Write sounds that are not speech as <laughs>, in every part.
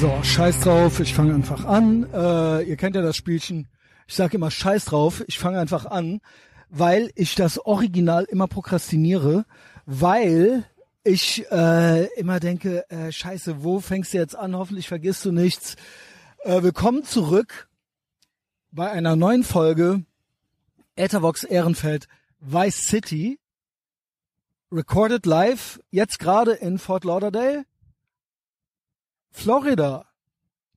So, scheiß drauf, ich fange einfach an. Äh, ihr kennt ja das Spielchen. Ich sage immer scheiß drauf, ich fange einfach an, weil ich das Original immer prokrastiniere, weil ich äh, immer denke, äh, scheiße, wo fängst du jetzt an? Hoffentlich vergisst du nichts. Äh, willkommen zurück bei einer neuen Folge Ethervox Ehrenfeld Vice City. Recorded live, jetzt gerade in Fort Lauderdale. Florida,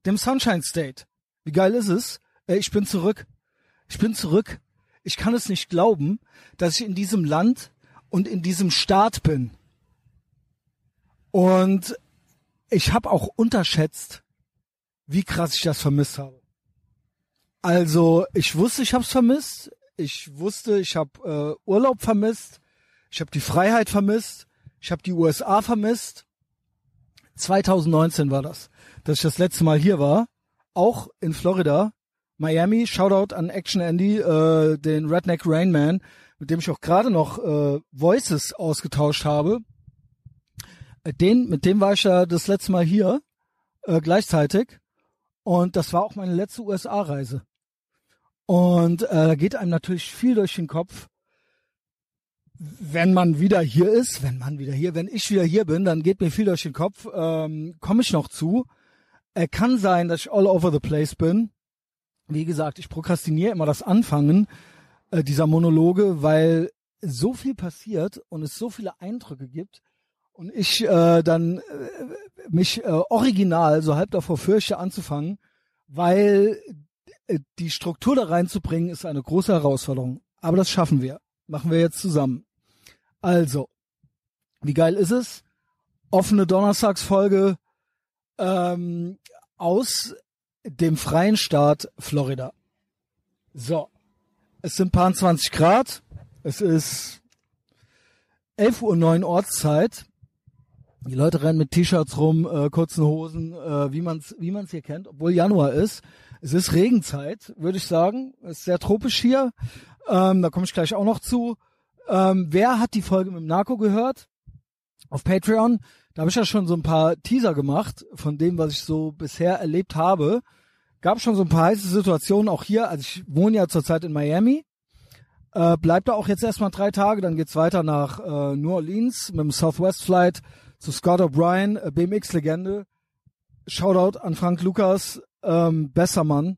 dem Sunshine State. Wie geil ist es? Ich bin zurück. Ich bin zurück. Ich kann es nicht glauben, dass ich in diesem Land und in diesem Staat bin. Und ich habe auch unterschätzt, wie krass ich das vermisst habe. Also ich wusste, ich habe es vermisst. Ich wusste, ich habe äh, Urlaub vermisst. Ich habe die Freiheit vermisst. Ich habe die USA vermisst. 2019 war das, dass ich das letzte Mal hier war, auch in Florida, Miami. Shoutout an Action Andy, äh, den Redneck Rainman, mit dem ich auch gerade noch äh, Voices ausgetauscht habe. Äh, den, mit dem war ich ja das letzte Mal hier äh, gleichzeitig und das war auch meine letzte USA-Reise. Und äh, da geht einem natürlich viel durch den Kopf wenn man wieder hier ist, wenn man wieder hier, wenn ich wieder hier bin, dann geht mir viel durch den Kopf. Ähm, Komme ich noch zu. Er kann sein, dass ich all over the place bin. Wie gesagt, ich prokrastiniere immer das Anfangen äh, dieser Monologe, weil so viel passiert und es so viele Eindrücke gibt und ich äh, dann äh, mich äh, original so halb davor fürchte anzufangen, weil äh, die Struktur da reinzubringen ist eine große Herausforderung. Aber das schaffen wir. Machen wir jetzt zusammen. Also, wie geil ist es? Offene Donnerstagsfolge ähm, aus dem freien Staat Florida. So, es sind paar 20 Grad. Es ist 11.09 Uhr Ortszeit. Die Leute rennen mit T-Shirts rum, äh, kurzen Hosen, äh, wie man es wie man's hier kennt, obwohl Januar ist. Es ist Regenzeit, würde ich sagen. Es ist sehr tropisch hier. Ähm, da komme ich gleich auch noch zu. Ähm, wer hat die Folge mit dem Narco gehört? Auf Patreon. Da habe ich ja schon so ein paar Teaser gemacht von dem, was ich so bisher erlebt habe. Gab schon so ein paar heiße Situationen auch hier. Also ich wohne ja zurzeit in Miami. Äh, bleibt da auch jetzt erstmal drei Tage, dann geht's weiter nach äh, New Orleans mit dem Southwest Flight zu Scott O'Brien, äh, BMX-Legende. Shoutout an Frank Lukas, ähm, besser Mann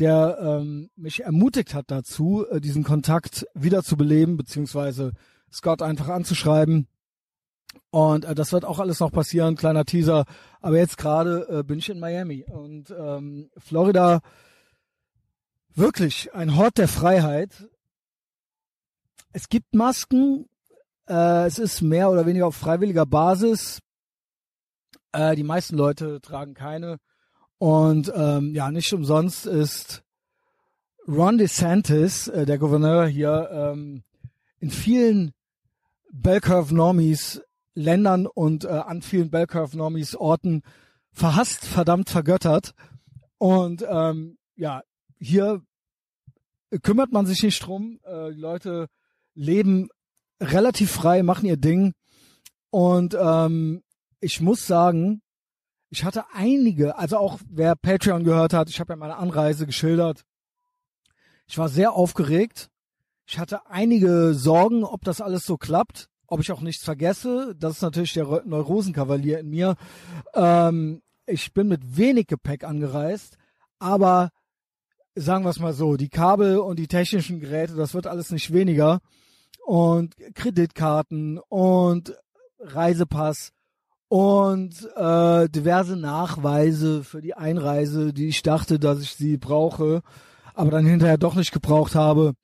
der ähm, mich ermutigt hat dazu, äh, diesen Kontakt wieder zu beleben, beziehungsweise Scott einfach anzuschreiben. Und äh, das wird auch alles noch passieren, kleiner Teaser. Aber jetzt gerade äh, bin ich in Miami und ähm, Florida wirklich ein Hort der Freiheit. Es gibt Masken, äh, es ist mehr oder weniger auf freiwilliger Basis. Äh, die meisten Leute tragen keine. Und ähm, ja, nicht umsonst ist Ron DeSantis, äh, der Gouverneur hier, ähm, in vielen Bell Curve Normies Ländern und äh, an vielen Bell Curve Normies Orten verhasst, verdammt vergöttert. Und ähm, ja, hier kümmert man sich nicht drum. Äh, die Leute leben relativ frei, machen ihr Ding. Und ähm, ich muss sagen, ich hatte einige, also auch wer Patreon gehört hat, ich habe ja meine Anreise geschildert. Ich war sehr aufgeregt. Ich hatte einige Sorgen, ob das alles so klappt, ob ich auch nichts vergesse. Das ist natürlich der Neurosenkavalier in mir. Ähm, ich bin mit wenig Gepäck angereist, aber sagen wir es mal so, die Kabel und die technischen Geräte, das wird alles nicht weniger. Und Kreditkarten und Reisepass und äh, diverse Nachweise für die Einreise, die ich dachte, dass ich sie brauche, aber dann hinterher doch nicht gebraucht habe.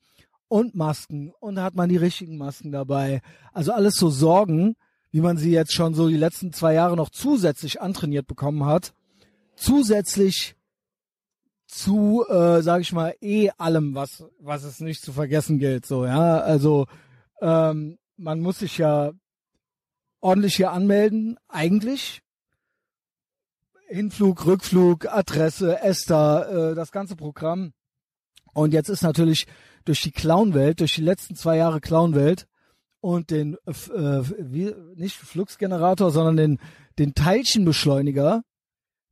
Und Masken. Und da hat man die richtigen Masken dabei. Also alles so Sorgen, wie man sie jetzt schon so die letzten zwei Jahre noch zusätzlich antrainiert bekommen hat. Zusätzlich zu, äh, sage ich mal, eh allem, was was es nicht zu vergessen gilt. So, ja, also ähm, man muss sich ja ordentlich hier anmelden, eigentlich. Hinflug, Rückflug, Adresse, Esther, äh, das ganze Programm. Und jetzt ist natürlich durch die Clownwelt, durch die letzten zwei Jahre Clownwelt und den äh, wie, nicht Fluxgenerator, sondern den den Teilchenbeschleuniger,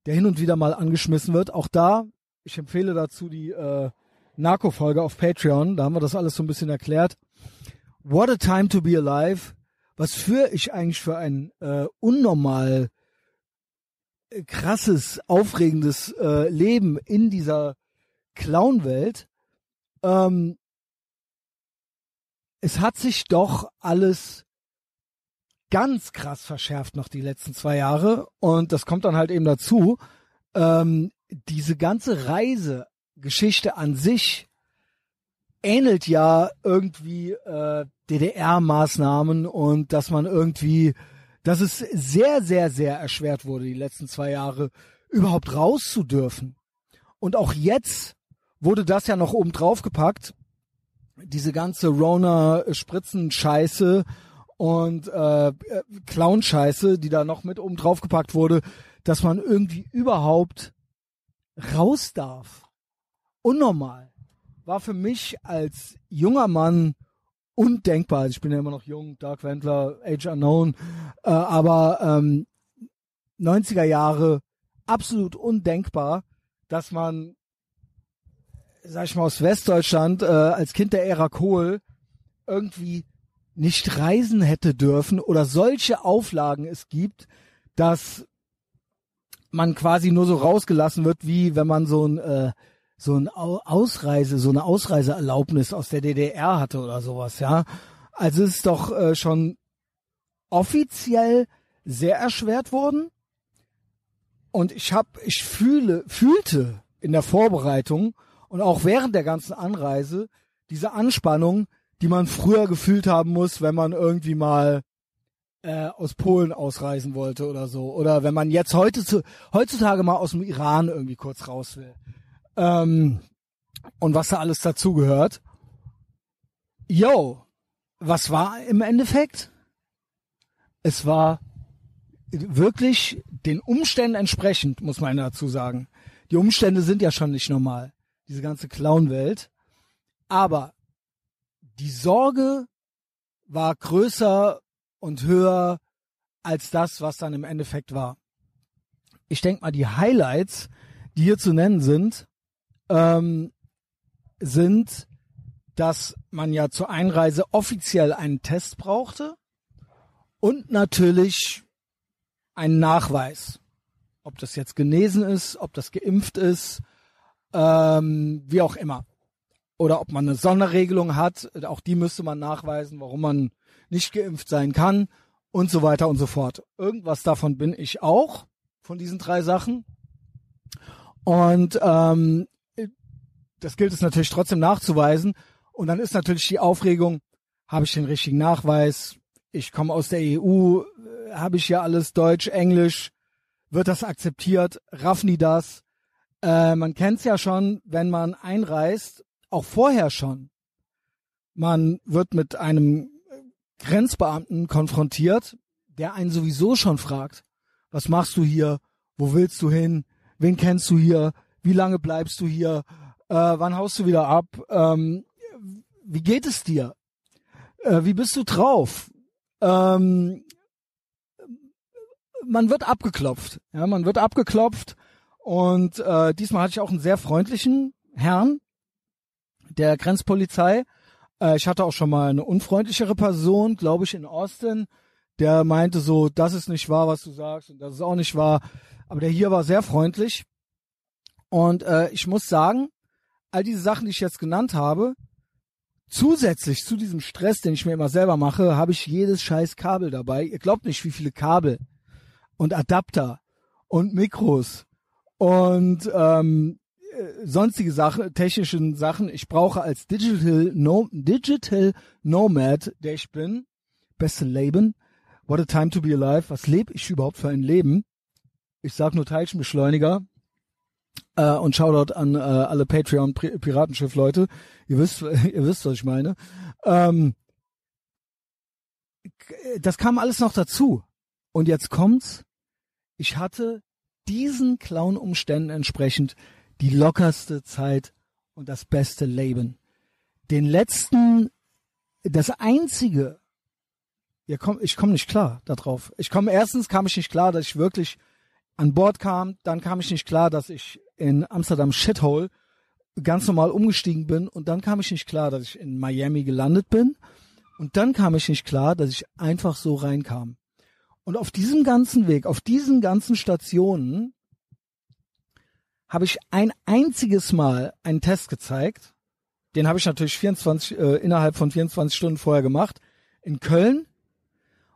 der hin und wieder mal angeschmissen wird. Auch da, ich empfehle dazu die äh, Narco-Folge auf Patreon, da haben wir das alles so ein bisschen erklärt. What a time to be alive. Was für ich eigentlich für ein äh, unnormal äh, krasses, aufregendes äh, Leben in dieser Clown-Welt. Ähm, es hat sich doch alles ganz krass verschärft noch die letzten zwei Jahre und das kommt dann halt eben dazu. Ähm, diese ganze Reisegeschichte an sich ähnelt ja irgendwie äh, DDR-Maßnahmen und dass man irgendwie, dass es sehr, sehr, sehr erschwert wurde, die letzten zwei Jahre überhaupt raus zu dürfen. Und auch jetzt wurde das ja noch oben drauf gepackt. Diese ganze Rona-Spritzen-Scheiße und äh, Clown-Scheiße, die da noch mit oben drauf gepackt wurde, dass man irgendwie überhaupt raus darf. Unnormal. War für mich als junger Mann undenkbar. Also ich bin ja immer noch jung, Dark Wendler, Age Unknown, äh, aber ähm, 90er Jahre absolut undenkbar, dass man, sag ich mal, aus Westdeutschland äh, als Kind der Ära Kohl irgendwie nicht reisen hätte dürfen oder solche Auflagen es gibt, dass man quasi nur so rausgelassen wird, wie wenn man so ein äh, so ein Ausreise, so eine Ausreiseerlaubnis aus der DDR hatte oder sowas, ja. Also es ist doch äh, schon offiziell sehr erschwert worden. Und ich hab, ich fühle, fühlte in der Vorbereitung und auch während der ganzen Anreise diese Anspannung, die man früher gefühlt haben muss, wenn man irgendwie mal äh, aus Polen ausreisen wollte oder so. Oder wenn man jetzt heute zu, heutzutage mal aus dem Iran irgendwie kurz raus will. Ähm, und was da alles dazugehört. Yo, was war im Endeffekt? Es war wirklich den Umständen entsprechend, muss man dazu sagen. Die Umstände sind ja schon nicht normal, diese ganze Clown-Welt. Aber die Sorge war größer und höher als das, was dann im Endeffekt war. Ich denke mal, die Highlights, die hier zu nennen sind, ähm, sind, dass man ja zur Einreise offiziell einen Test brauchte und natürlich einen Nachweis. Ob das jetzt genesen ist, ob das geimpft ist, ähm, wie auch immer. Oder ob man eine Sonderregelung hat, auch die müsste man nachweisen, warum man nicht geimpft sein kann und so weiter und so fort. Irgendwas davon bin ich auch, von diesen drei Sachen. Und ähm, das gilt es natürlich trotzdem nachzuweisen. Und dann ist natürlich die Aufregung, habe ich den richtigen Nachweis? Ich komme aus der EU, äh, habe ich ja alles Deutsch, Englisch, wird das akzeptiert? Raffen die das? Äh, man kennt es ja schon, wenn man einreist, auch vorher schon. Man wird mit einem Grenzbeamten konfrontiert, der einen sowieso schon fragt, was machst du hier? Wo willst du hin? Wen kennst du hier? Wie lange bleibst du hier? Äh, wann haust du wieder ab? Ähm, wie geht es dir? Äh, wie bist du drauf? Ähm, man wird abgeklopft. Ja, man wird abgeklopft. Und äh, diesmal hatte ich auch einen sehr freundlichen Herrn der Grenzpolizei. Äh, ich hatte auch schon mal eine unfreundlichere Person, glaube ich, in Austin, der meinte so, das ist nicht wahr, was du sagst, und das ist auch nicht wahr. Aber der hier war sehr freundlich. Und äh, ich muss sagen, all diese Sachen, die ich jetzt genannt habe, zusätzlich zu diesem Stress, den ich mir immer selber mache, habe ich jedes scheiß Kabel dabei. Ihr glaubt nicht, wie viele Kabel und Adapter und Mikros und ähm, äh, sonstige Sachen, technischen Sachen. Ich brauche als Digital, no, Digital Nomad, der ich bin, beste Leben. What a time to be alive. Was lebe ich überhaupt für ein Leben? Ich sag nur Teilchenbeschleuniger, äh, und Shoutout an äh, alle Patreon-Piratenschiff-Leute. Ihr wisst, <laughs> ihr wisst, was ich meine. Ähm, das kam alles noch dazu. Und jetzt kommt's. Ich hatte diesen Clown-Umständen entsprechend die lockerste Zeit und das beste Leben. Den letzten, das einzige, ja, komm, ich komme nicht klar darauf. Ich komme erstens kam ich nicht klar, dass ich wirklich an Bord kam, dann kam ich nicht klar, dass ich in Amsterdam Shithole ganz normal umgestiegen bin und dann kam ich nicht klar, dass ich in Miami gelandet bin und dann kam ich nicht klar, dass ich einfach so reinkam. Und auf diesem ganzen Weg, auf diesen ganzen Stationen habe ich ein einziges Mal einen Test gezeigt. Den habe ich natürlich 24 äh, innerhalb von 24 Stunden vorher gemacht in Köln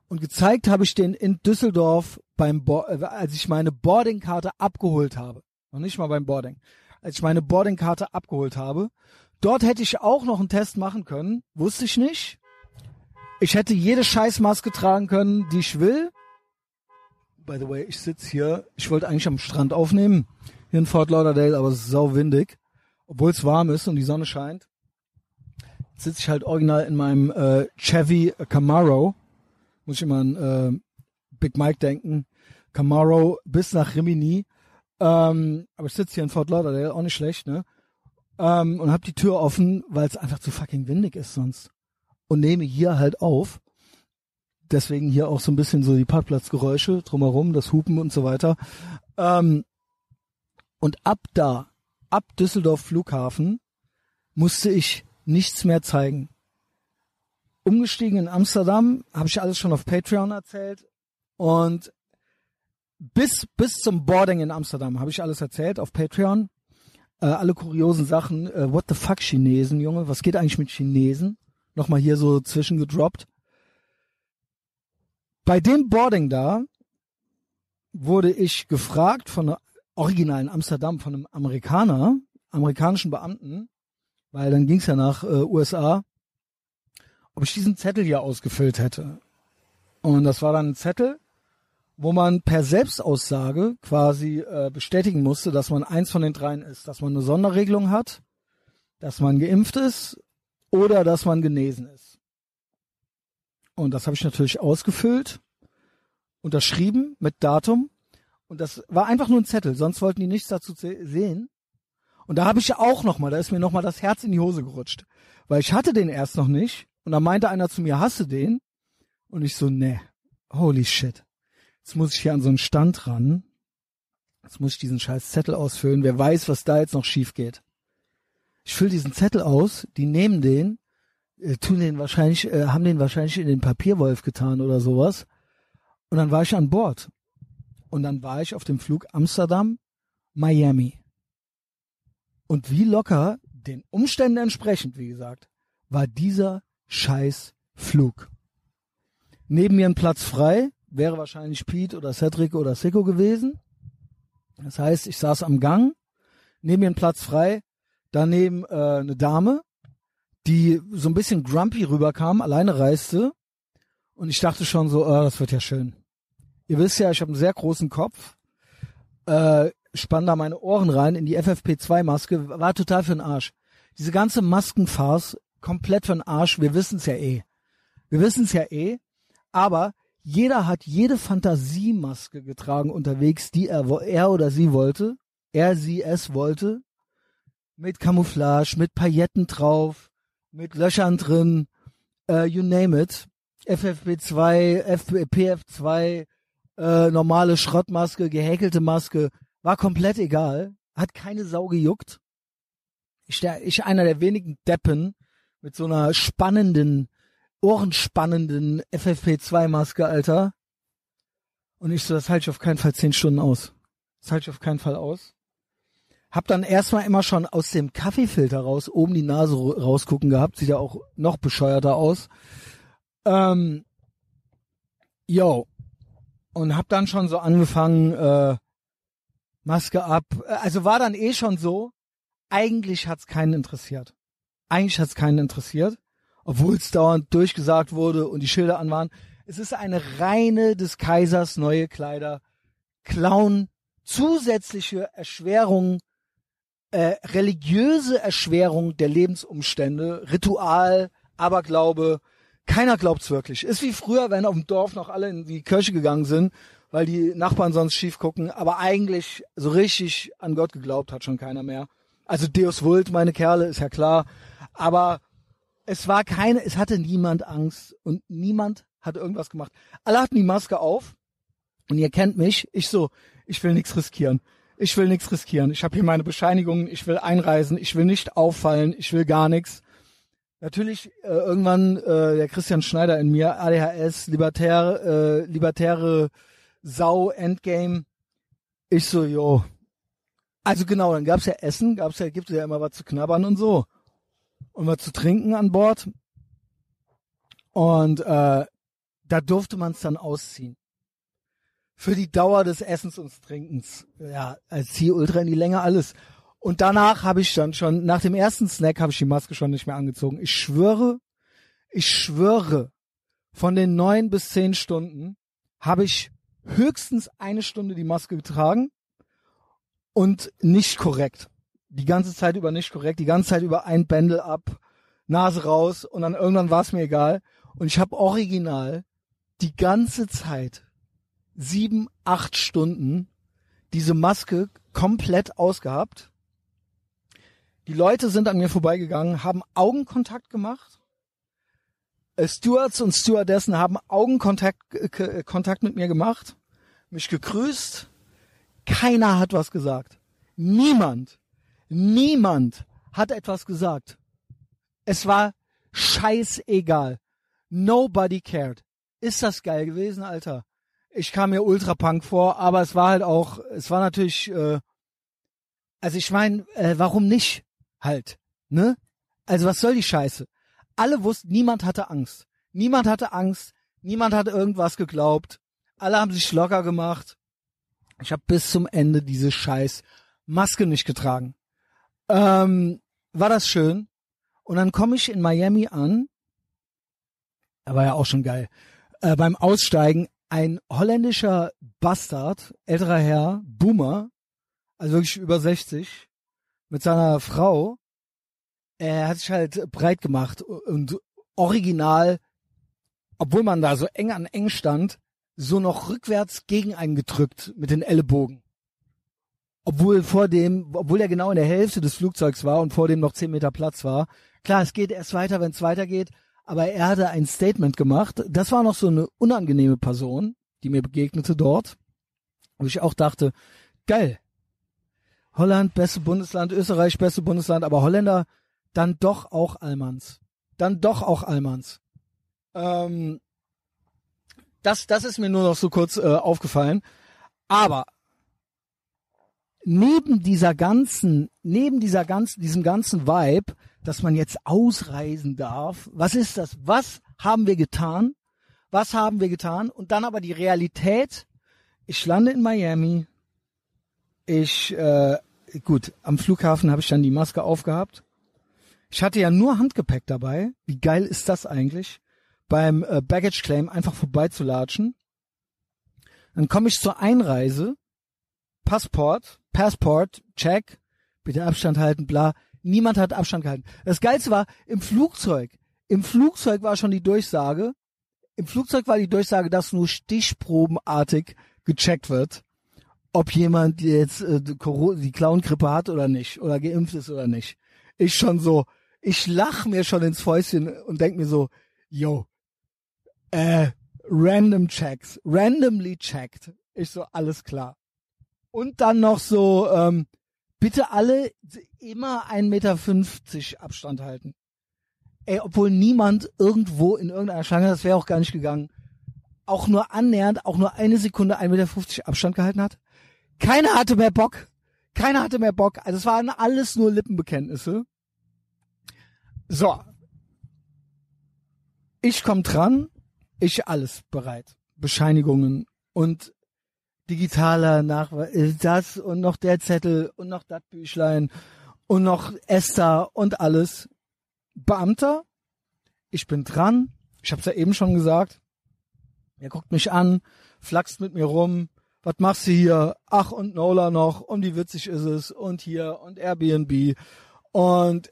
und gezeigt habe ich den in Düsseldorf beim Bo als ich meine Boardingkarte abgeholt habe. Noch nicht mal beim Boarding. Als ich meine Boardingkarte abgeholt habe. Dort hätte ich auch noch einen Test machen können. Wusste ich nicht. Ich hätte jede Scheißmaske tragen können, die ich will. By the way, ich sitze hier. Ich wollte eigentlich am Strand aufnehmen. Hier in Fort Lauderdale, aber es ist sau windig. Obwohl es warm ist und die Sonne scheint. Jetzt sitze ich halt original in meinem äh, Chevy Camaro muss ich immer an äh, Big Mike denken. Camaro bis nach Rimini. Ähm, aber ich sitze hier in Fort Lauderdale, auch nicht schlecht, ne? Ähm, und hab die Tür offen, weil es einfach zu fucking windig ist sonst. Und nehme hier halt auf. Deswegen hier auch so ein bisschen so die Parkplatzgeräusche drumherum, das Hupen und so weiter. Ähm, und ab da, ab Düsseldorf Flughafen, musste ich nichts mehr zeigen umgestiegen in Amsterdam, habe ich alles schon auf Patreon erzählt und bis bis zum Boarding in Amsterdam habe ich alles erzählt auf Patreon. Äh, alle kuriosen Sachen. Äh, what the fuck Chinesen, Junge? Was geht eigentlich mit Chinesen? Nochmal hier so zwischengedroppt. Bei dem Boarding da wurde ich gefragt von einer originalen Amsterdam von einem Amerikaner, amerikanischen Beamten, weil dann ging's ja nach äh, USA ob ich diesen Zettel hier ausgefüllt hätte. Und das war dann ein Zettel, wo man per Selbstaussage quasi äh, bestätigen musste, dass man eins von den dreien ist, dass man eine Sonderregelung hat, dass man geimpft ist oder dass man genesen ist. Und das habe ich natürlich ausgefüllt, unterschrieben mit Datum. Und das war einfach nur ein Zettel, sonst wollten die nichts dazu sehen. Und da habe ich auch noch mal, da ist mir noch mal das Herz in die Hose gerutscht, weil ich hatte den erst noch nicht und da meinte einer zu mir, hast du den? Und ich so, ne, holy shit. Jetzt muss ich hier an so einen Stand ran. Jetzt muss ich diesen scheiß Zettel ausfüllen. Wer weiß, was da jetzt noch schief geht. Ich fülle diesen Zettel aus, die nehmen den, äh, tun den wahrscheinlich, äh, haben den wahrscheinlich in den Papierwolf getan oder sowas. Und dann war ich an Bord. Und dann war ich auf dem Flug Amsterdam, Miami. Und wie locker, den Umständen entsprechend, wie gesagt, war dieser scheiß Flug. Neben mir ein Platz frei, wäre wahrscheinlich Pete oder Cedric oder Sicko gewesen. Das heißt, ich saß am Gang, neben mir ein Platz frei, daneben äh, eine Dame, die so ein bisschen grumpy rüberkam, alleine reiste. Und ich dachte schon so, oh, das wird ja schön. Ihr wisst ja, ich habe einen sehr großen Kopf, äh, spann da meine Ohren rein in die FFP2-Maske, war total für den Arsch. Diese ganze Maskenfarce komplett von Arsch. Wir wissen es ja eh. Wir wissen es ja eh. Aber jeder hat jede Fantasiemaske getragen unterwegs, die er, er oder sie wollte. Er, sie, es wollte. Mit Camouflage, mit Pailletten drauf, mit Löchern drin, uh, you name it. FFP2, PF2, äh, normale Schrottmaske, gehäkelte Maske, war komplett egal. Hat keine Sau gejuckt. Ich, ich einer der wenigen Deppen, mit so einer spannenden, ohrenspannenden FFP2-Maske, Alter. Und ich so, das halte ich auf keinen Fall zehn Stunden aus. Das halte ich auf keinen Fall aus. Hab dann erstmal immer schon aus dem Kaffeefilter raus oben die Nase rausgucken gehabt. Sieht ja auch noch bescheuerter aus. Ähm, yo. Und hab dann schon so angefangen, äh, Maske ab. Also war dann eh schon so, eigentlich hat's keinen interessiert. Eigentlich hat es keinen interessiert, obwohl es dauernd durchgesagt wurde und die Schilder an waren. Es ist eine reine des Kaisers neue Kleider. Clown, zusätzliche Erschwerung, äh, religiöse Erschwerung der Lebensumstände, Ritual, Aberglaube. Keiner glaubt's wirklich. Ist wie früher, wenn auf dem Dorf noch alle in die Kirche gegangen sind, weil die Nachbarn sonst schief gucken. Aber eigentlich so richtig an Gott geglaubt hat schon keiner mehr. Also Deus Vult, meine Kerle, ist ja klar. Aber es war keine, es hatte niemand Angst und niemand hat irgendwas gemacht. Alle hatten die Maske auf und ihr kennt mich. Ich so, Ich will nichts riskieren. Ich will nichts riskieren. Ich habe hier meine Bescheinigungen. Ich will einreisen. Ich will nicht auffallen. Ich will gar nichts. Natürlich äh, irgendwann äh, der Christian Schneider in mir, ADHS, libertär, äh, libertäre Sau, Endgame. Ich so, jo. Also genau, dann gab's ja Essen, gab's ja, gibt ja immer was zu knabbern und so. Und was zu trinken an Bord. Und äh, da durfte man es dann ausziehen. Für die Dauer des Essens und Trinkens. Ja, als Ziel Ultra in die Länge alles. Und danach habe ich dann schon, nach dem ersten Snack habe ich die Maske schon nicht mehr angezogen. Ich schwöre, ich schwöre, von den neun bis zehn Stunden habe ich höchstens eine Stunde die Maske getragen und nicht korrekt. Die ganze Zeit über nicht korrekt, die ganze Zeit über ein Bändel ab, Nase raus und dann irgendwann war es mir egal. Und ich habe original die ganze Zeit sieben, acht Stunden diese Maske komplett ausgehabt die Leute sind an mir vorbeigegangen, haben Augenkontakt gemacht. Äh, Stewards und Stewardessen haben Augenkontakt äh, Kontakt mit mir gemacht, mich gegrüßt. Keiner hat was gesagt. Niemand, niemand hat etwas gesagt. Es war scheißegal. Nobody cared. Ist das geil gewesen, Alter? Ich kam mir ultra punk vor, aber es war halt auch, es war natürlich, äh, also ich meine, äh, warum nicht? halt, ne? Also was soll die Scheiße? Alle wussten, niemand hatte Angst. Niemand hatte Angst, niemand hatte irgendwas geglaubt. Alle haben sich locker gemacht. Ich habe bis zum Ende diese scheiß Maske nicht getragen. Ähm, war das schön? Und dann komme ich in Miami an. War ja auch schon geil. Äh, beim Aussteigen ein holländischer Bastard, älterer Herr, Boomer, also wirklich über 60, mit seiner Frau. Er hat sich halt breit gemacht und original, obwohl man da so eng an eng stand, so noch rückwärts gegen einen gedrückt mit den Ellenbogen. Obwohl vor dem, obwohl er genau in der Hälfte des Flugzeugs war und vor dem noch zehn Meter Platz war. Klar, es geht erst weiter, wenn es weitergeht, aber er hatte ein Statement gemacht. Das war noch so eine unangenehme Person, die mir begegnete dort. Wo ich auch dachte, geil, Holland, beste Bundesland, Österreich, beste Bundesland, aber Holländer dann doch auch Allmanns. Dann doch auch Allmanns. Ähm, das, das ist mir nur noch so kurz äh, aufgefallen. Aber neben dieser ganzen, neben dieser ganzen, diesem ganzen Vibe, dass man jetzt ausreisen darf, was ist das? Was haben wir getan? Was haben wir getan? Und dann aber die Realität. Ich lande in Miami. Ich äh, gut, am Flughafen habe ich dann die Maske aufgehabt. Ich hatte ja nur Handgepäck dabei. Wie geil ist das eigentlich? Beim äh, Baggage Claim einfach vorbeizulatschen. Dann komme ich zur Einreise. Passport, Passport, check. Bitte Abstand halten, bla. Niemand hat Abstand gehalten. Das Geilste war, im Flugzeug. Im Flugzeug war schon die Durchsage. Im Flugzeug war die Durchsage, dass nur stichprobenartig gecheckt wird ob jemand jetzt äh, die Clown-Grippe hat oder nicht oder geimpft ist oder nicht. Ich schon so, ich lach mir schon ins Fäustchen und denk mir so, yo, äh, random checks, randomly checked. Ich so, alles klar. Und dann noch so, ähm, bitte alle immer 1,50 Meter Abstand halten. Ey, obwohl niemand irgendwo in irgendeiner Schlange, das wäre auch gar nicht gegangen, auch nur annähernd, auch nur eine Sekunde 1,50 Meter Abstand gehalten hat. Keiner hatte mehr Bock. Keiner hatte mehr Bock. Also es waren alles nur Lippenbekenntnisse. So. Ich komm dran. Ich alles bereit. Bescheinigungen und digitaler Nachweis, äh, das und noch der Zettel und noch das Büchlein und noch Esther und alles. Beamter, ich bin dran. Ich hab's ja eben schon gesagt. Er guckt mich an, flaxt mit mir rum, was machst du hier? Ach und Nola noch und wie witzig ist es und hier und Airbnb und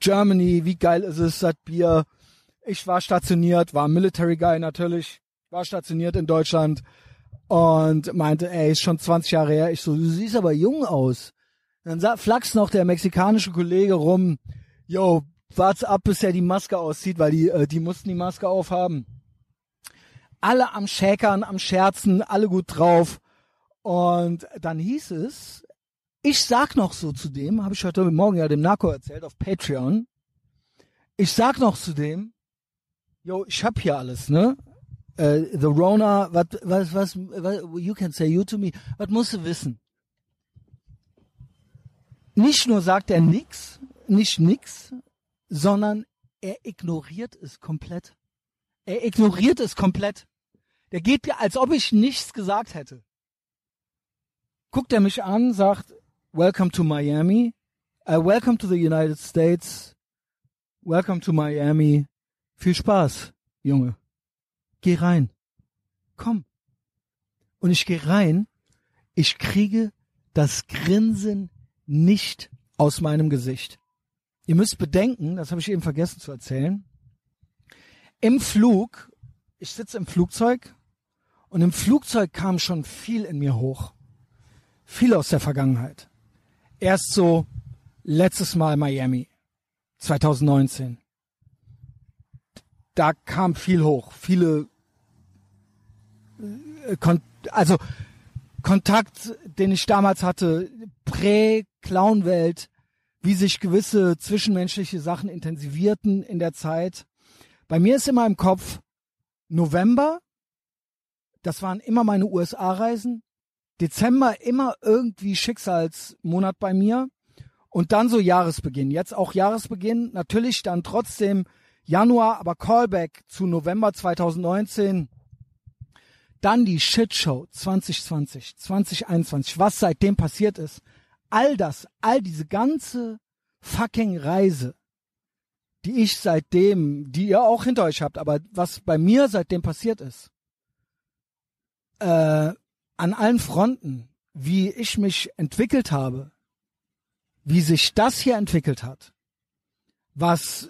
Germany, wie geil ist es, seit Bier. Ich war stationiert, war Military Guy natürlich, war stationiert in Deutschland und meinte, ey, ist schon 20 Jahre her. Ich so, du siehst aber jung aus. Dann flachs noch der mexikanische Kollege rum, yo, wart's ab, bis er die Maske auszieht, weil die, äh, die mussten die Maske aufhaben. Alle am Schäkern, am Scherzen, alle gut drauf. Und dann hieß es, ich sag noch so zu dem, habe ich heute Morgen ja dem Narco erzählt auf Patreon. Ich sag noch zu dem, yo, ich hab hier alles, ne? Uh, the Rona, was, was, was, you can say you to me, was musst du wissen? Nicht nur sagt er nix, nicht nix, sondern er ignoriert es komplett. Er ignoriert es komplett. Der geht als ob ich nichts gesagt hätte. Guckt er mich an, sagt, Welcome to Miami, uh, welcome to the United States, welcome to Miami. Viel Spaß, Junge. Geh rein. Komm. Und ich gehe rein. Ich kriege das Grinsen nicht aus meinem Gesicht. Ihr müsst bedenken, das habe ich eben vergessen zu erzählen. Im Flug, ich sitze im Flugzeug und im Flugzeug kam schon viel in mir hoch. Viel aus der Vergangenheit. Erst so letztes Mal Miami, 2019 da kam viel hoch, viele, äh, Kon also Kontakt, den ich damals hatte, Prä-Clown-Welt, wie sich gewisse zwischenmenschliche Sachen intensivierten in der Zeit. Bei mir ist immer im Kopf November, das waren immer meine USA-Reisen, Dezember immer irgendwie Schicksalsmonat bei mir. Und dann so Jahresbeginn. Jetzt auch Jahresbeginn, natürlich dann trotzdem Januar, aber Callback zu November 2019. Dann die Shitshow 2020, 2021, was seitdem passiert ist. All das, all diese ganze fucking Reise, die ich seitdem, die ihr auch hinter euch habt, aber was bei mir seitdem passiert ist, äh, an allen Fronten, wie ich mich entwickelt habe, wie sich das hier entwickelt hat, was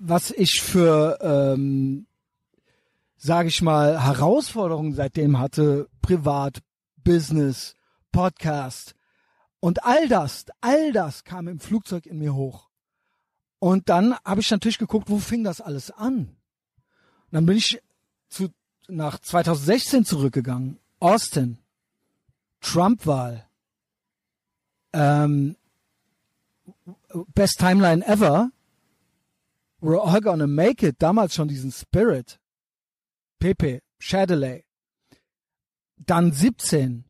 was ich für, ähm, sage ich mal, Herausforderungen seitdem hatte, privat, Business, Podcast und all das, all das kam im Flugzeug in mir hoch. Und dann habe ich natürlich geguckt, wo fing das alles an? Und dann bin ich zu, nach 2016 zurückgegangen. Austin, Trump-Wahl, ähm, Best Timeline Ever, We're all gonna make it, damals schon diesen Spirit. Pepe, Shadowley. Dann 17.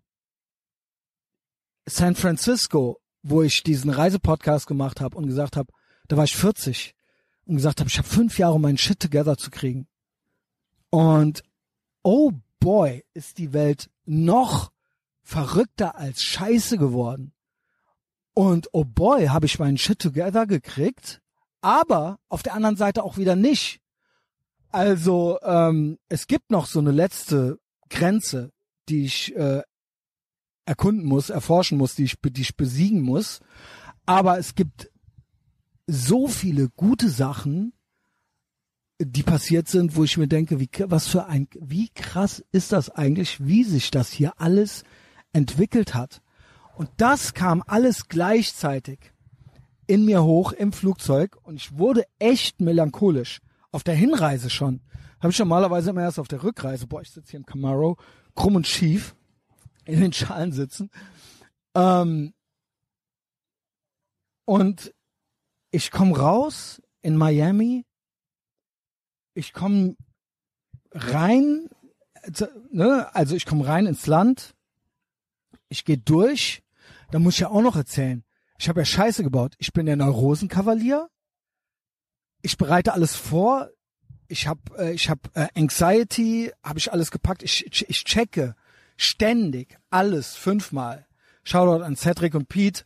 San Francisco, wo ich diesen Reisepodcast gemacht habe und gesagt habe, da war ich 40 und gesagt habe, ich habe fünf Jahre, um meinen Shit together zu kriegen. Und oh boy, ist die Welt noch verrückter als Scheiße geworden. Und oh boy, habe ich meinen Shit together gekriegt aber auf der anderen Seite auch wieder nicht. Also ähm, es gibt noch so eine letzte Grenze, die ich äh, erkunden muss, erforschen muss, die ich, die ich besiegen muss. Aber es gibt so viele gute Sachen, die passiert sind, wo ich mir denke, wie was für ein, wie krass ist das eigentlich, wie sich das hier alles entwickelt hat. Und das kam alles gleichzeitig in mir hoch im Flugzeug und ich wurde echt melancholisch. Auf der Hinreise schon. Habe ich normalerweise immer erst auf der Rückreise. Boah, ich sitze hier im Camaro, krumm und schief, in den Schalen sitzen. Ähm, und ich komme raus in Miami. Ich komme rein, ne, also ich komme rein ins Land. Ich gehe durch. Da muss ich ja auch noch erzählen. Ich habe ja Scheiße gebaut. Ich bin der Neurosenkavalier. Ich bereite alles vor. Ich habe äh, ich hab, äh, Anxiety, habe ich alles gepackt. Ich, ich, ich checke ständig alles fünfmal. Shoutout an Cedric und Pete.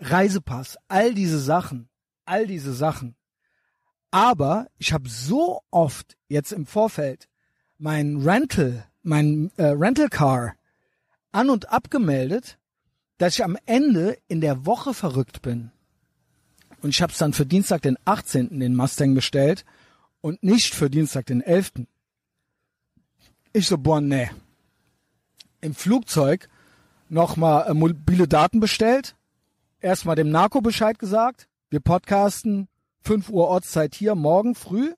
Reisepass, all diese Sachen, all diese Sachen. Aber ich habe so oft jetzt im Vorfeld mein Rental, mein äh, Rental Car an und abgemeldet, dass ich am Ende in der Woche verrückt bin. Und ich habe es dann für Dienstag den 18. den Mustang bestellt und nicht für Dienstag den 11. Ich so, boah, nee. Im Flugzeug nochmal äh, mobile Daten bestellt, erstmal dem Narco Bescheid gesagt, wir podcasten 5 Uhr Ortszeit hier, morgen früh.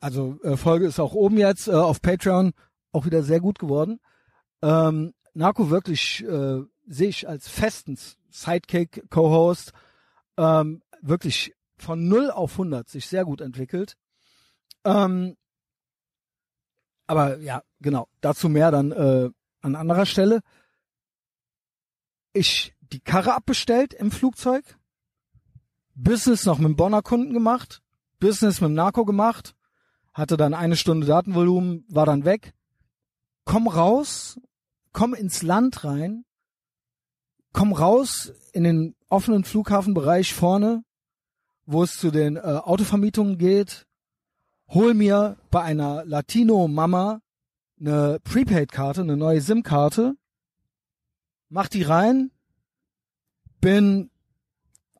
Also äh, Folge ist auch oben jetzt äh, auf Patreon auch wieder sehr gut geworden. Ähm, Narco wirklich äh, sehe ich als festen Sidekick, Co-Host, ähm, wirklich von 0 auf 100 sich sehr gut entwickelt. Ähm, aber ja, genau, dazu mehr dann äh, an anderer Stelle. Ich die Karre abbestellt im Flugzeug, Business noch mit dem Bonner Kunden gemacht, Business mit dem Narco gemacht, hatte dann eine Stunde Datenvolumen, war dann weg, komm raus, komm ins Land rein, komm raus in den offenen Flughafenbereich vorne, wo es zu den äh, Autovermietungen geht, hol mir bei einer Latino-Mama eine Prepaid-Karte, eine neue SIM-Karte, mach die rein, bin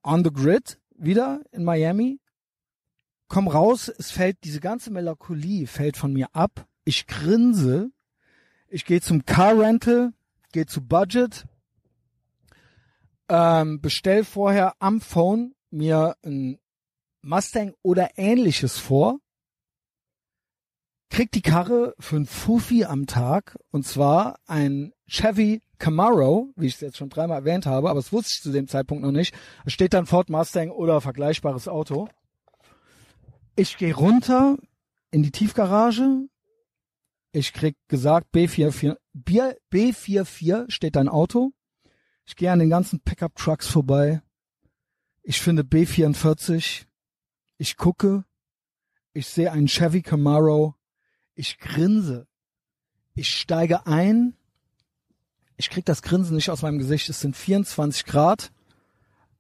on the grid wieder in Miami, komm raus, es fällt, diese ganze Melancholie fällt von mir ab, ich grinse, ich gehe zum Car Rental, gehe zu Budget, ähm, bestell vorher am Phone mir ein Mustang oder ähnliches vor, krieg die Karre für ein Fufi am Tag und zwar ein Chevy Camaro, wie ich es jetzt schon dreimal erwähnt habe, aber das wusste ich zu dem Zeitpunkt noch nicht. Es steht dann Ford Mustang oder vergleichbares Auto. Ich gehe runter in die Tiefgarage. Ich krieg gesagt, B44, B44 steht dein Auto. Ich gehe an den ganzen Pickup-Trucks vorbei. Ich finde B44. Ich gucke. Ich sehe einen Chevy Camaro. Ich grinse. Ich steige ein. Ich krieg das Grinsen nicht aus meinem Gesicht. Es sind 24 Grad.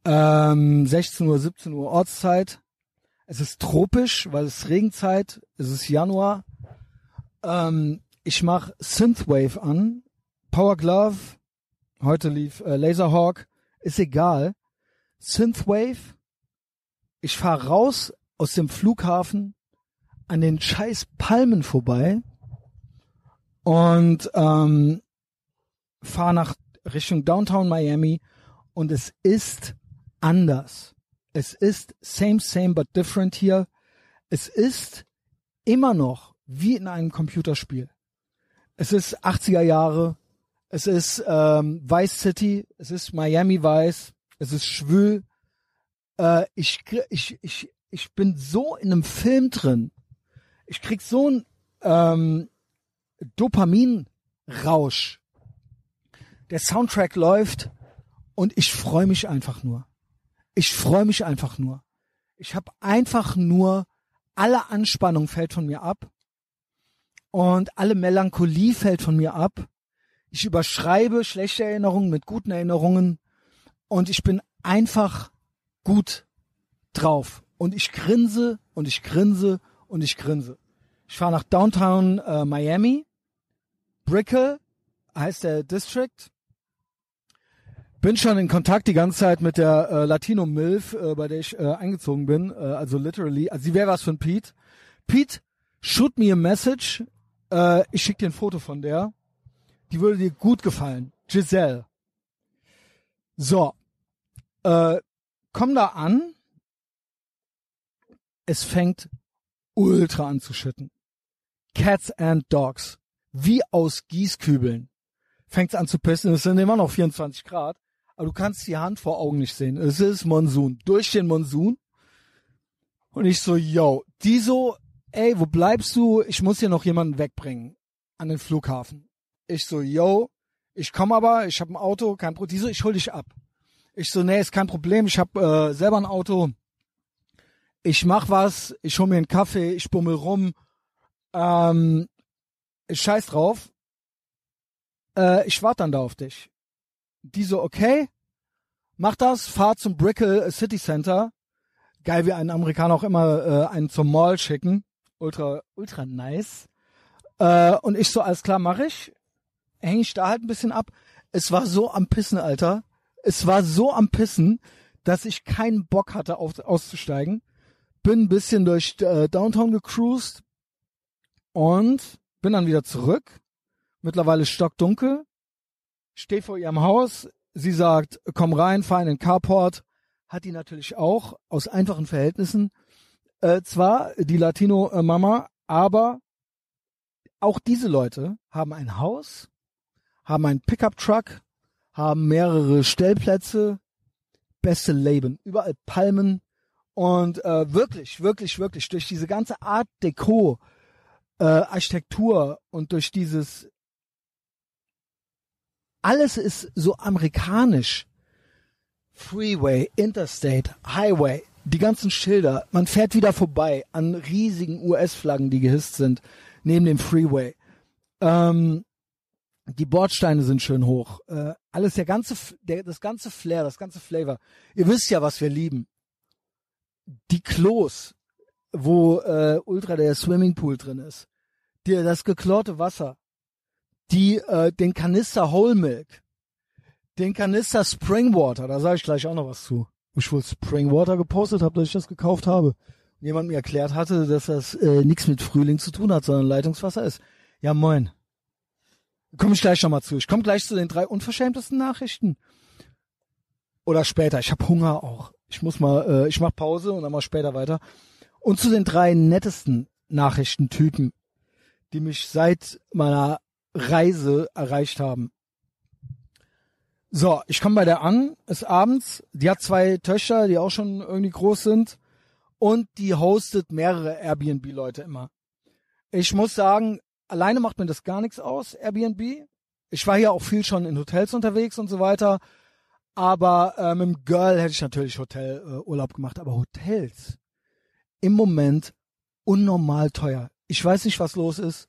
Ähm, 16 Uhr, 17 Uhr Ortszeit. Es ist tropisch, weil es Regenzeit. Es ist Januar. Ähm, ich mache Synthwave an. Power Glove. Heute lief äh, Laserhawk. Ist egal. Synthwave. Ich fahre raus aus dem Flughafen an den scheiß Palmen vorbei und ähm, fahre nach Richtung Downtown Miami und es ist anders. Es ist same, same, but different hier. Es ist immer noch wie in einem Computerspiel. Es ist 80er Jahre. Es ist ähm, Vice City. Es ist Miami Vice. Es ist schwül. Äh, ich, ich, ich, ich bin so in einem Film drin ich krieg so ein ähm, Dopaminrausch. Der Soundtrack läuft und ich freue mich einfach nur. Ich freue mich einfach nur. Ich habe einfach nur alle Anspannung fällt von mir ab und alle Melancholie fällt von mir ab. Ich überschreibe schlechte Erinnerungen mit guten Erinnerungen und ich bin einfach gut drauf und ich grinse und ich grinse und ich grinse. Ich fahre nach Downtown äh, Miami. Brickell heißt der District. Bin schon in Kontakt die ganze Zeit mit der äh, Latino Milf, äh, bei der ich äh, eingezogen bin. Äh, also literally. Also sie wäre was von Pete. Pete, shoot me a message. Äh, ich schicke dir ein Foto von der. Die würde dir gut gefallen. Giselle. So. Äh, komm da an. Es fängt ultra an zu schütten. Cats and Dogs. Wie aus Gießkübeln. Fängt's an zu pissen. Es sind immer noch 24 Grad. Aber du kannst die Hand vor Augen nicht sehen. Es ist Monsun. Durch den Monsun. Und ich so, yo, die so, ey, wo bleibst du? Ich muss hier noch jemanden wegbringen. An den Flughafen. Ich so, yo, ich komme aber, ich habe ein Auto, kein Problem. Die so, ich hol dich ab. Ich so, nee, ist kein Problem. Ich habe äh, selber ein Auto ich mach was, ich hol mir einen Kaffee, ich bummel rum, ähm, scheiß drauf, äh, ich warte dann da auf dich. Die so, okay, mach das, fahr zum Brickell City Center. Geil, wie ein Amerikaner auch immer äh, einen zum Mall schicken. Ultra, ultra nice. Äh, und ich so, alles klar, mach ich. Häng ich da halt ein bisschen ab. Es war so am Pissen, Alter. Es war so am Pissen, dass ich keinen Bock hatte, auf, auszusteigen bin ein bisschen durch äh, Downtown gecruised und bin dann wieder zurück. Mittlerweile stockdunkel. Stehe vor ihrem Haus. Sie sagt, komm rein, fahr in den Carport. Hat die natürlich auch aus einfachen Verhältnissen. Äh, zwar die Latino-Mama, aber auch diese Leute haben ein Haus, haben einen Pickup-Truck, haben mehrere Stellplätze, beste Leben, überall Palmen und äh, wirklich, wirklich, wirklich durch diese ganze Art Deco, äh, Architektur und durch dieses alles ist so amerikanisch. Freeway, Interstate, Highway, die ganzen Schilder. Man fährt wieder vorbei an riesigen US-Flaggen, die gehisst sind, neben dem Freeway. Ähm, die Bordsteine sind schön hoch. Äh, alles, der ganze, der, das ganze Flair, das ganze Flavor. Ihr wisst ja, was wir lieben. Die Klos, wo äh, ultra der Swimmingpool drin ist. Die, das geklorte Wasser. Die, äh, den Kanister Whole Milk. Den Kanister Springwater. Da sage ich gleich auch noch was zu. Ich wohl Springwater gepostet habe, dass ich das gekauft habe. Jemand mir erklärt hatte, dass das äh, nichts mit Frühling zu tun hat, sondern Leitungswasser ist. Ja, moin. Komme ich gleich nochmal zu. Ich komme gleich zu den drei unverschämtesten Nachrichten. Oder später. Ich habe Hunger auch. Ich muss mal, äh, ich mach Pause und dann mal später weiter. Und zu den drei nettesten Nachrichtentypen, die mich seit meiner Reise erreicht haben. So, ich komme bei der an, ist abends. Die hat zwei Töchter, die auch schon irgendwie groß sind. Und die hostet mehrere Airbnb-Leute immer. Ich muss sagen, alleine macht mir das gar nichts aus, Airbnb. Ich war ja auch viel schon in Hotels unterwegs und so weiter. Aber äh, mit dem Girl hätte ich natürlich Hotelurlaub äh, gemacht. Aber Hotels im Moment unnormal teuer. Ich weiß nicht, was los ist.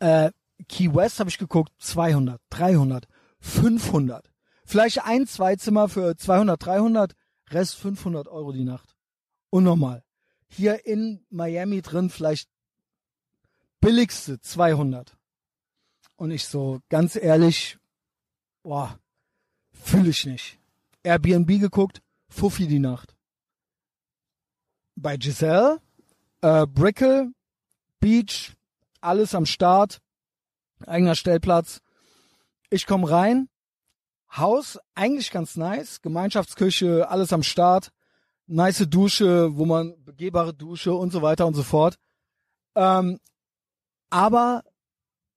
Äh, Key West habe ich geguckt, 200, 300, 500. Vielleicht ein, zwei Zimmer für 200, 300, Rest 500 Euro die Nacht. Unnormal. Hier in Miami drin vielleicht billigste 200. Und ich so, ganz ehrlich, boah, fühle ich nicht. Airbnb geguckt, Fuffi die Nacht. Bei Giselle, äh, Brickle, Beach, alles am Start, eigener Stellplatz. Ich komme rein, Haus eigentlich ganz nice, Gemeinschaftsküche, alles am Start, nice Dusche, wo man begehbare Dusche und so weiter und so fort. Ähm, aber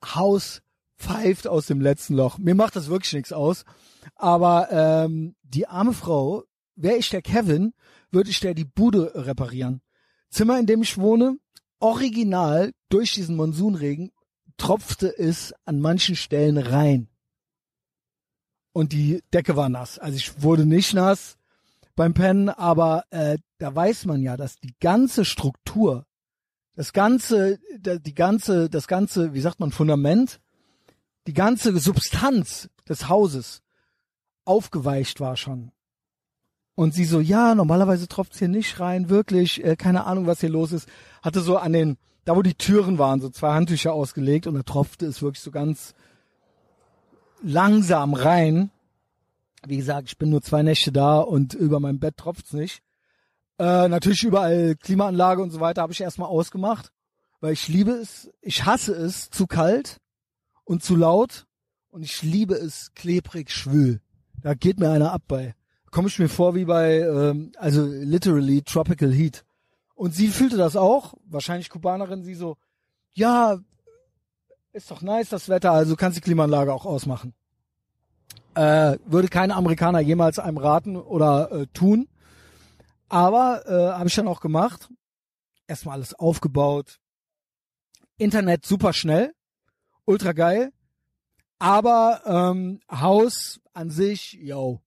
Haus pfeift aus dem letzten Loch. Mir macht das wirklich nichts aus. Aber ähm, die arme Frau, wäre ich der Kevin, würde ich der die Bude reparieren. Zimmer, in dem ich wohne, original durch diesen Monsunregen tropfte es an manchen Stellen rein. Und die Decke war nass. Also ich wurde nicht nass beim Pennen, aber äh, da weiß man ja, dass die ganze Struktur das ganze, die ganze, das ganze, wie sagt man, Fundament, die ganze Substanz des Hauses aufgeweicht war schon. Und sie so, ja, normalerweise tropft's hier nicht rein, wirklich, äh, keine Ahnung, was hier los ist. Hatte so an den, da wo die Türen waren, so zwei Handtücher ausgelegt und da tropfte es wirklich so ganz langsam rein. Wie gesagt, ich bin nur zwei Nächte da und über mein Bett tropft's nicht. Äh, natürlich überall Klimaanlage und so weiter habe ich erstmal ausgemacht, weil ich liebe es, ich hasse es zu kalt und zu laut und ich liebe es klebrig schwül. Da geht mir einer ab bei. Komme ich mir vor wie bei, ähm, also literally Tropical Heat. Und sie fühlte das auch, wahrscheinlich Kubanerin, sie so, ja, ist doch nice das Wetter, also kannst die Klimaanlage auch ausmachen. Äh, würde kein Amerikaner jemals einem raten oder äh, tun. Aber äh, habe ich dann auch gemacht. Erstmal alles aufgebaut. Internet super schnell, ultra geil. Aber ähm, Haus an sich, yo,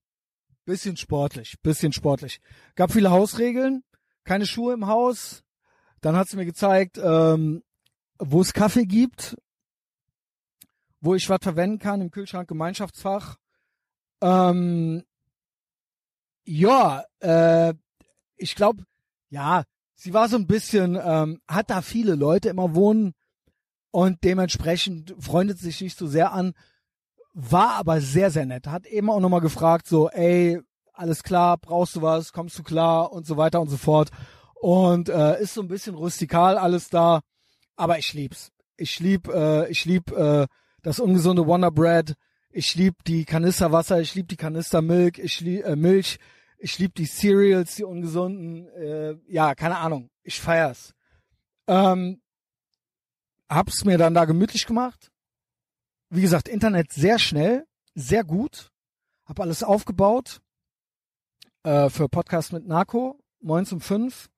bisschen sportlich, bisschen sportlich. Gab viele Hausregeln, keine Schuhe im Haus. Dann hat sie mir gezeigt, ähm, wo es Kaffee gibt, wo ich was verwenden kann im Kühlschrank Gemeinschaftsfach. Ähm, ja, äh, ich glaube, ja, sie war so ein bisschen, ähm, hat da viele Leute immer wohnen und dementsprechend freundet sich nicht so sehr an, war aber sehr, sehr nett. Hat eben auch nochmal gefragt, so, ey, alles klar, brauchst du was, kommst du klar und so weiter und so fort. Und äh, ist so ein bisschen rustikal alles da, aber ich lieb's. Ich lieb, äh, ich lieb äh, das ungesunde Wonder Bread. Ich lieb die Kanisterwasser, ich lieb die Kanistermilch, ich lieb äh, Milch, ich liebe die Cereals, die ungesunden. Äh, ja, keine Ahnung. Ich feier's. Ähm, hab's mir dann da gemütlich gemacht. wie gesagt, Internet sehr schnell, sehr gut. Hab alles aufgebaut äh, für Podcast mit Narco, moins um fünf.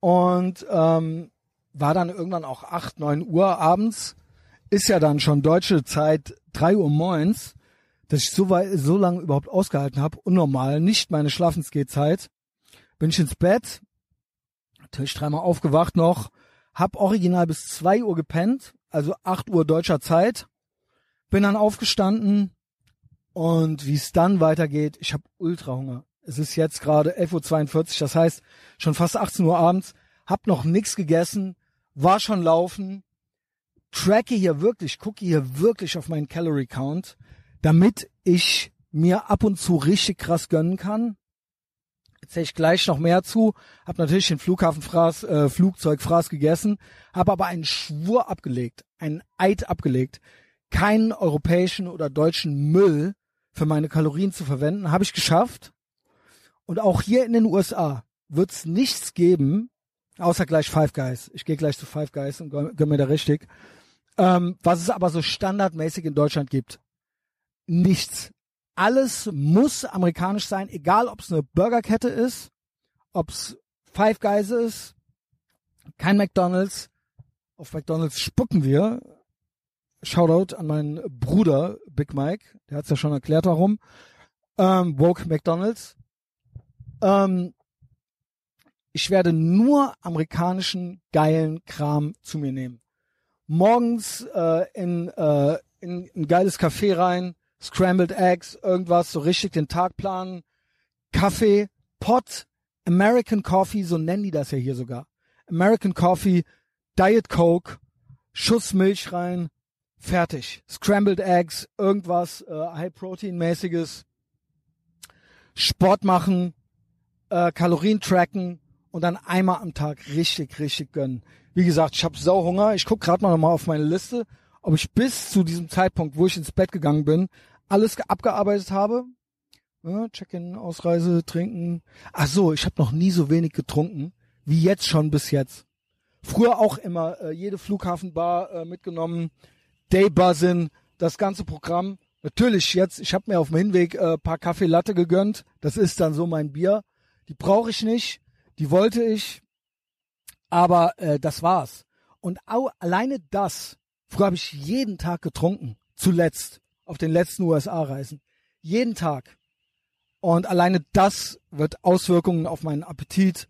Und ähm, war dann irgendwann auch acht, neun Uhr abends. Ist ja dann schon deutsche Zeit drei Uhr moins, dass ich so weit, so lange überhaupt ausgehalten habe. Unnormal, nicht meine Schlafensgehzeit. Bin ich ins Bett, natürlich dreimal aufgewacht noch, hab original bis zwei Uhr gepennt, also acht Uhr deutscher Zeit. Bin dann aufgestanden und wie es dann weitergeht, ich habe Ultrahunger. Es ist jetzt gerade 11.42 Uhr, das heißt schon fast 18 Uhr abends, hab noch nichts gegessen, war schon laufen, tracke hier wirklich, gucke hier wirklich auf meinen Calorie Count, damit ich mir ab und zu richtig krass gönnen kann. Erzähle ich gleich noch mehr zu. Hab natürlich den Flughafenfraß, äh, Flugzeugfraß gegessen, habe aber einen Schwur abgelegt, einen Eid abgelegt, keinen europäischen oder deutschen Müll für meine Kalorien zu verwenden. Habe ich geschafft. Und auch hier in den USA wird es nichts geben, außer gleich Five Guys. Ich gehe gleich zu Five Guys und gönn mir da richtig. Ähm, was es aber so standardmäßig in Deutschland gibt. Nichts. Alles muss amerikanisch sein, egal ob es eine Burgerkette ist, ob es Five Guys ist, kein McDonald's. Auf McDonald's spucken wir. Shoutout an meinen Bruder Big Mike, der hat's ja schon erklärt warum. Ähm, Woke McDonald's. Ähm, ich werde nur amerikanischen geilen Kram zu mir nehmen. Morgens äh, in, äh, in ein geiles Café rein, Scrambled Eggs, irgendwas, so richtig den Tag planen, Kaffee, Pot, American Coffee, so nennen die das ja hier sogar. American Coffee, Diet Coke, Schuss Milch rein, fertig. Scrambled Eggs, irgendwas äh, High Protein mäßiges, Sport machen, äh, Kalorien tracken und dann einmal am Tag richtig, richtig gönnen. Wie gesagt, ich habe Sauhunger. Ich guck gerade mal nochmal auf meine Liste, ob ich bis zu diesem Zeitpunkt, wo ich ins Bett gegangen bin, alles abgearbeitet habe. Ja, Check-in, Ausreise, trinken. Ach so, ich habe noch nie so wenig getrunken wie jetzt schon bis jetzt. Früher auch immer äh, jede Flughafenbar äh, mitgenommen, Daybuzzin, das ganze Programm. Natürlich jetzt, ich habe mir auf dem Hinweg äh, paar Kaffee Latte gegönnt. Das ist dann so mein Bier. Die brauche ich nicht, die wollte ich, aber äh, das war's. Und auch alleine das, früher habe ich jeden Tag getrunken, zuletzt auf den letzten USA-Reisen, jeden Tag. Und alleine das wird Auswirkungen auf meinen Appetit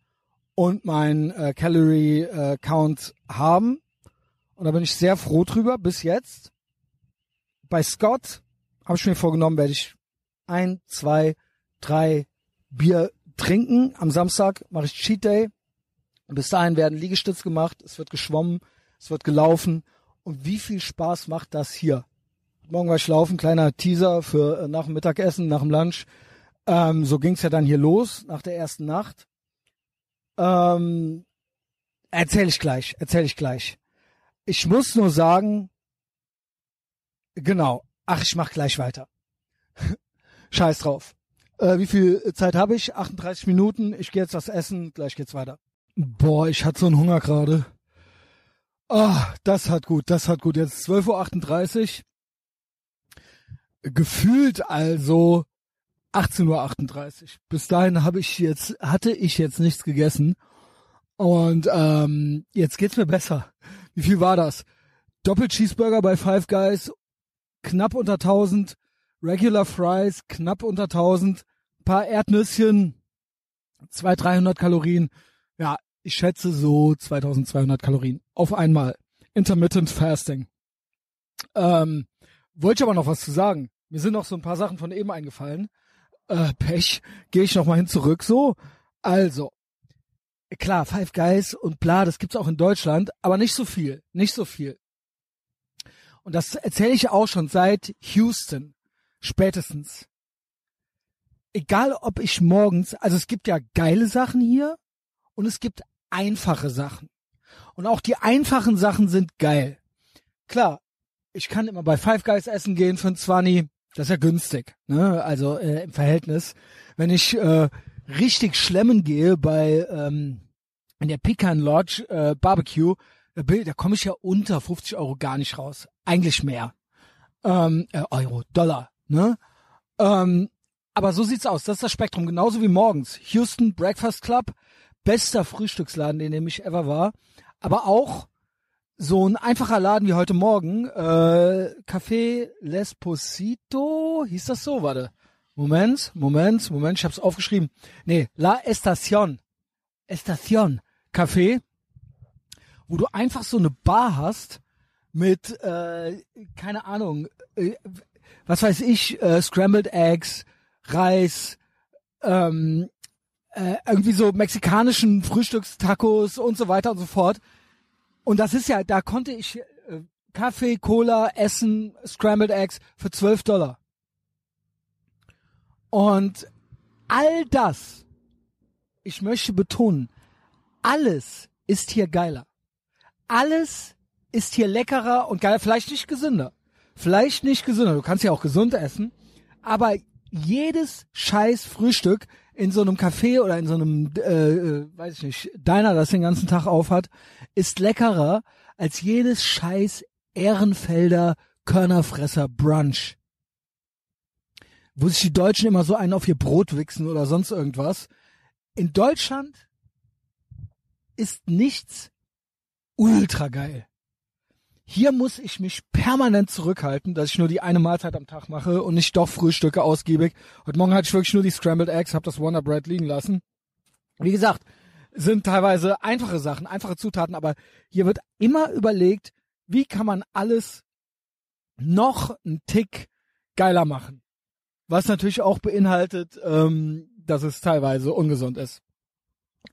und meinen äh, Calorie äh, Count haben. Und da bin ich sehr froh drüber bis jetzt. Bei Scott habe ich mir vorgenommen, werde ich ein, zwei, drei Bier trinken. Am Samstag mache ich Cheat Day. Bis dahin werden Liegestütz gemacht, es wird geschwommen, es wird gelaufen. Und wie viel Spaß macht das hier? Morgen war ich laufen, kleiner Teaser für äh, nach dem Mittagessen, nach dem Lunch. Ähm, so ging's ja dann hier los nach der ersten Nacht. Ähm, erzähl ich gleich, erzähl ich gleich. Ich muss nur sagen, genau. Ach, ich mach gleich weiter. <laughs> Scheiß drauf. Äh, wie viel Zeit habe ich? 38 Minuten. Ich gehe jetzt was essen. Gleich geht's weiter. Boah, ich hatte so einen Hunger gerade. Ah, das hat gut, das hat gut. Jetzt 12.38 Uhr. Gefühlt also 18.38 Uhr. Bis dahin habe ich jetzt, hatte ich jetzt nichts gegessen. Und ähm, jetzt geht's mir besser. Wie viel war das? Doppel-Cheeseburger bei Five Guys, knapp unter 1000. Regular Fries, knapp unter 1000 paar Erdnüsschen, 200, 300 Kalorien. Ja, ich schätze so 2200 Kalorien auf einmal. Intermittent Fasting. Ähm, wollte ich aber noch was zu sagen. Mir sind noch so ein paar Sachen von eben eingefallen. Äh, Pech, gehe ich noch mal hin zurück. So, also klar, Five Guys und bla, das gibt's auch in Deutschland, aber nicht so viel, nicht so viel. Und das erzähle ich auch schon seit Houston, spätestens egal ob ich morgens, also es gibt ja geile Sachen hier und es gibt einfache Sachen. Und auch die einfachen Sachen sind geil. Klar, ich kann immer bei Five Guys essen gehen für ein 20, das ist ja günstig, ne? Also äh, im Verhältnis. Wenn ich äh, richtig schlemmen gehe bei ähm, in der Pecan Lodge äh, Barbecue, da, da komme ich ja unter 50 Euro gar nicht raus. Eigentlich mehr. Ähm, äh, Euro, Dollar, ne? Ähm, aber so sieht's aus. Das ist das Spektrum. Genauso wie morgens. Houston Breakfast Club, bester Frühstücksladen, den ich ever war. Aber auch so ein einfacher Laden wie heute Morgen. Äh, Café L'Esposito, hieß das so? Warte. Moment, Moment, Moment, ich hab's aufgeschrieben. Nee, La Estación. Estación Café, wo du einfach so eine Bar hast mit, äh, keine Ahnung, äh, was weiß ich, äh, Scrambled Eggs, Reis, ähm, äh, irgendwie so mexikanischen Frühstückstacos und so weiter und so fort. Und das ist ja, da konnte ich äh, Kaffee, Cola, Essen, Scrambled Eggs für 12 Dollar. Und all das, ich möchte betonen, alles ist hier geiler. Alles ist hier leckerer und geiler, vielleicht nicht gesünder. Vielleicht nicht gesünder, du kannst ja auch gesund essen, aber jedes scheiß Frühstück in so einem Café oder in so einem, äh, äh, weiß ich nicht, Diner, das den ganzen Tag auf hat, ist leckerer als jedes scheiß Ehrenfelder Körnerfresser Brunch. Wo sich die Deutschen immer so einen auf ihr Brot wichsen oder sonst irgendwas. In Deutschland ist nichts ultra geil. Hier muss ich mich permanent zurückhalten, dass ich nur die eine Mahlzeit am Tag mache und nicht doch Frühstücke ausgiebig. Heute Morgen hatte ich wirklich nur die Scrambled Eggs, habe das Wonder Bread liegen lassen. Wie gesagt, sind teilweise einfache Sachen, einfache Zutaten, aber hier wird immer überlegt, wie kann man alles noch einen Tick geiler machen. Was natürlich auch beinhaltet, ähm, dass es teilweise ungesund ist.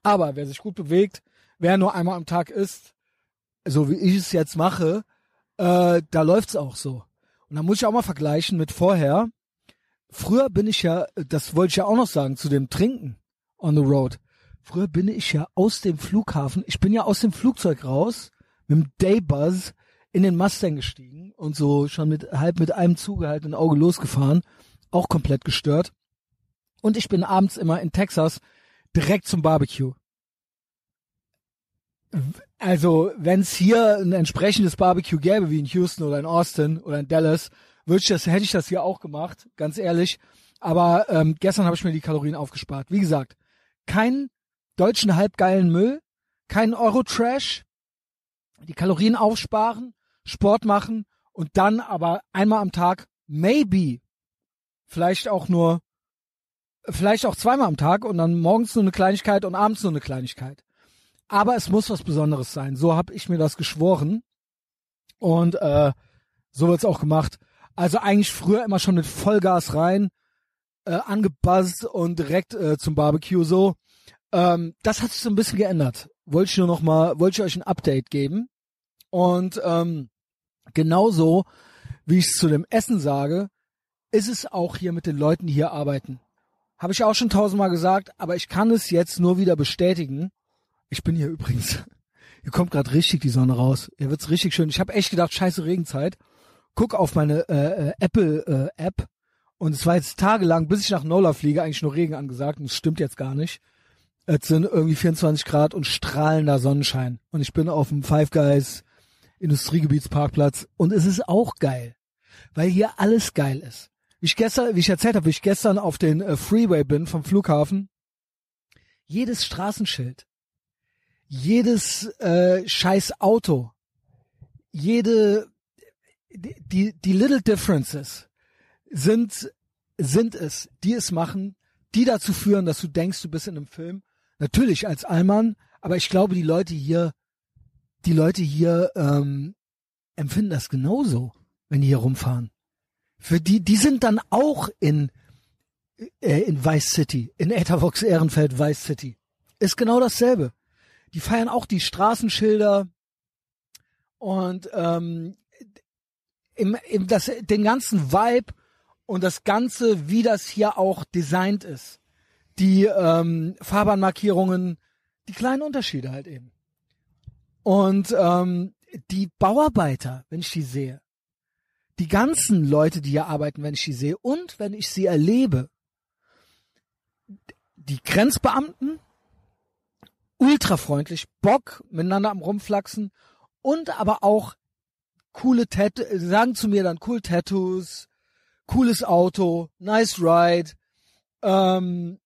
Aber wer sich gut bewegt, wer nur einmal am Tag isst, so wie ich es jetzt mache, äh, da läuft's auch so. Und da muss ich auch mal vergleichen mit vorher. Früher bin ich ja, das wollte ich ja auch noch sagen, zu dem Trinken on the road. Früher bin ich ja aus dem Flughafen, ich bin ja aus dem Flugzeug raus, mit dem Daybuzz in den Mustang gestiegen und so schon mit halb mit einem zugehaltenen Auge losgefahren, auch komplett gestört. Und ich bin abends immer in Texas direkt zum Barbecue also wenn es hier ein entsprechendes Barbecue gäbe wie in Houston oder in Austin oder in Dallas, würde ich das, hätte ich das hier auch gemacht, ganz ehrlich. Aber ähm, gestern habe ich mir die Kalorien aufgespart. Wie gesagt, keinen deutschen halbgeilen Müll, keinen Euro-Trash, die Kalorien aufsparen, Sport machen und dann aber einmal am Tag, maybe, vielleicht auch nur, vielleicht auch zweimal am Tag und dann morgens nur eine Kleinigkeit und abends nur eine Kleinigkeit aber es muss was Besonderes sein. So habe ich mir das geschworen und äh, so wird's auch gemacht. Also eigentlich früher immer schon mit Vollgas rein, äh, angebuzzt und direkt äh, zum Barbecue so. Ähm, das hat sich so ein bisschen geändert. Wollte ich nur noch mal, wollte ich euch ein Update geben und ähm, genauso wie ich es zu dem Essen sage, ist es auch hier mit den Leuten, die hier arbeiten. Habe ich auch schon tausendmal gesagt, aber ich kann es jetzt nur wieder bestätigen. Ich bin hier übrigens. <laughs> Hier kommt gerade richtig die Sonne raus. Hier wird's richtig schön. Ich habe echt gedacht, scheiße Regenzeit. Guck auf meine äh, äh, Apple äh, App und es war jetzt tagelang, bis ich nach Nola fliege, eigentlich nur Regen angesagt und es stimmt jetzt gar nicht. Es sind irgendwie 24 Grad und strahlender Sonnenschein und ich bin auf dem Five Guys Industriegebietsparkplatz und es ist auch geil, weil hier alles geil ist. Wie ich gestern, wie ich erzählt habe, wie ich gestern auf den äh, Freeway bin vom Flughafen, jedes Straßenschild, jedes äh, scheiß Auto, jede die die little differences sind sind es, die es machen, die dazu führen, dass du denkst, du bist in einem Film. Natürlich als Allmann, aber ich glaube, die Leute hier, die Leute hier ähm, empfinden das genauso, wenn die hier rumfahren. Für die, die sind dann auch in äh, in Vice City, in Etavox Ehrenfeld Vice City. Ist genau dasselbe die feiern auch die Straßenschilder und ähm, im, im das, den ganzen Vibe und das Ganze, wie das hier auch designt ist. Die ähm, Fahrbahnmarkierungen, die kleinen Unterschiede halt eben. Und ähm, die Bauarbeiter, wenn ich die sehe, die ganzen Leute, die hier arbeiten, wenn ich die sehe und wenn ich sie erlebe, die Grenzbeamten, ultra freundlich, Bock, miteinander am Rumflachsen und aber auch coole Tat sagen zu mir dann cool Tattoos, cooles Auto, nice ride, ähm,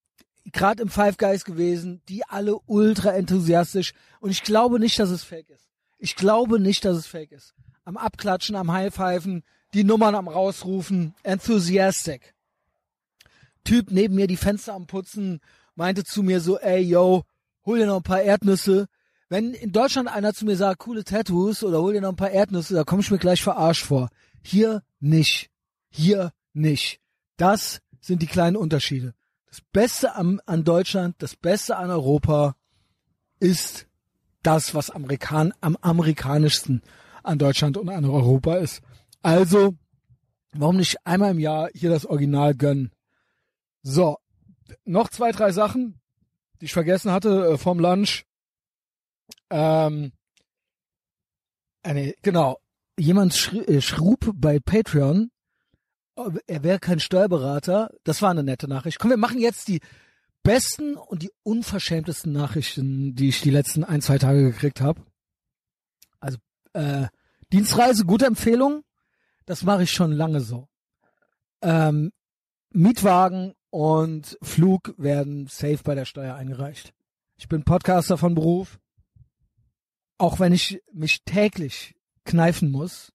gerade im Five Guys gewesen, die alle ultra enthusiastisch und ich glaube nicht, dass es fake ist. Ich glaube nicht, dass es fake ist. Am Abklatschen, am Highpfeifen, die Nummern am rausrufen, enthusiastic. Typ neben mir die Fenster am Putzen, meinte zu mir so, ey, yo, hol dir noch ein paar Erdnüsse. Wenn in Deutschland einer zu mir sagt, coole Tattoos oder hol dir noch ein paar Erdnüsse, da komme ich mir gleich verarscht vor. Hier nicht. Hier nicht. Das sind die kleinen Unterschiede. Das Beste am, an Deutschland, das Beste an Europa ist das, was Amerikan am amerikanischsten an Deutschland und an Europa ist. Also, warum nicht einmal im Jahr hier das Original gönnen? So, noch zwei, drei Sachen, die ich vergessen hatte äh, vom Lunch. Ähm, eine, genau, jemand äh, schrub bei Patreon, äh, er wäre kein Steuerberater. Das war eine nette Nachricht. Komm, wir machen jetzt die besten und die unverschämtesten Nachrichten, die ich die letzten ein, zwei Tage gekriegt habe. Also äh, Dienstreise, gute Empfehlung. Das mache ich schon lange so. Ähm, Mietwagen und Flug werden safe bei der Steuer eingereicht. Ich bin Podcaster von Beruf. Auch wenn ich mich täglich kneifen muss.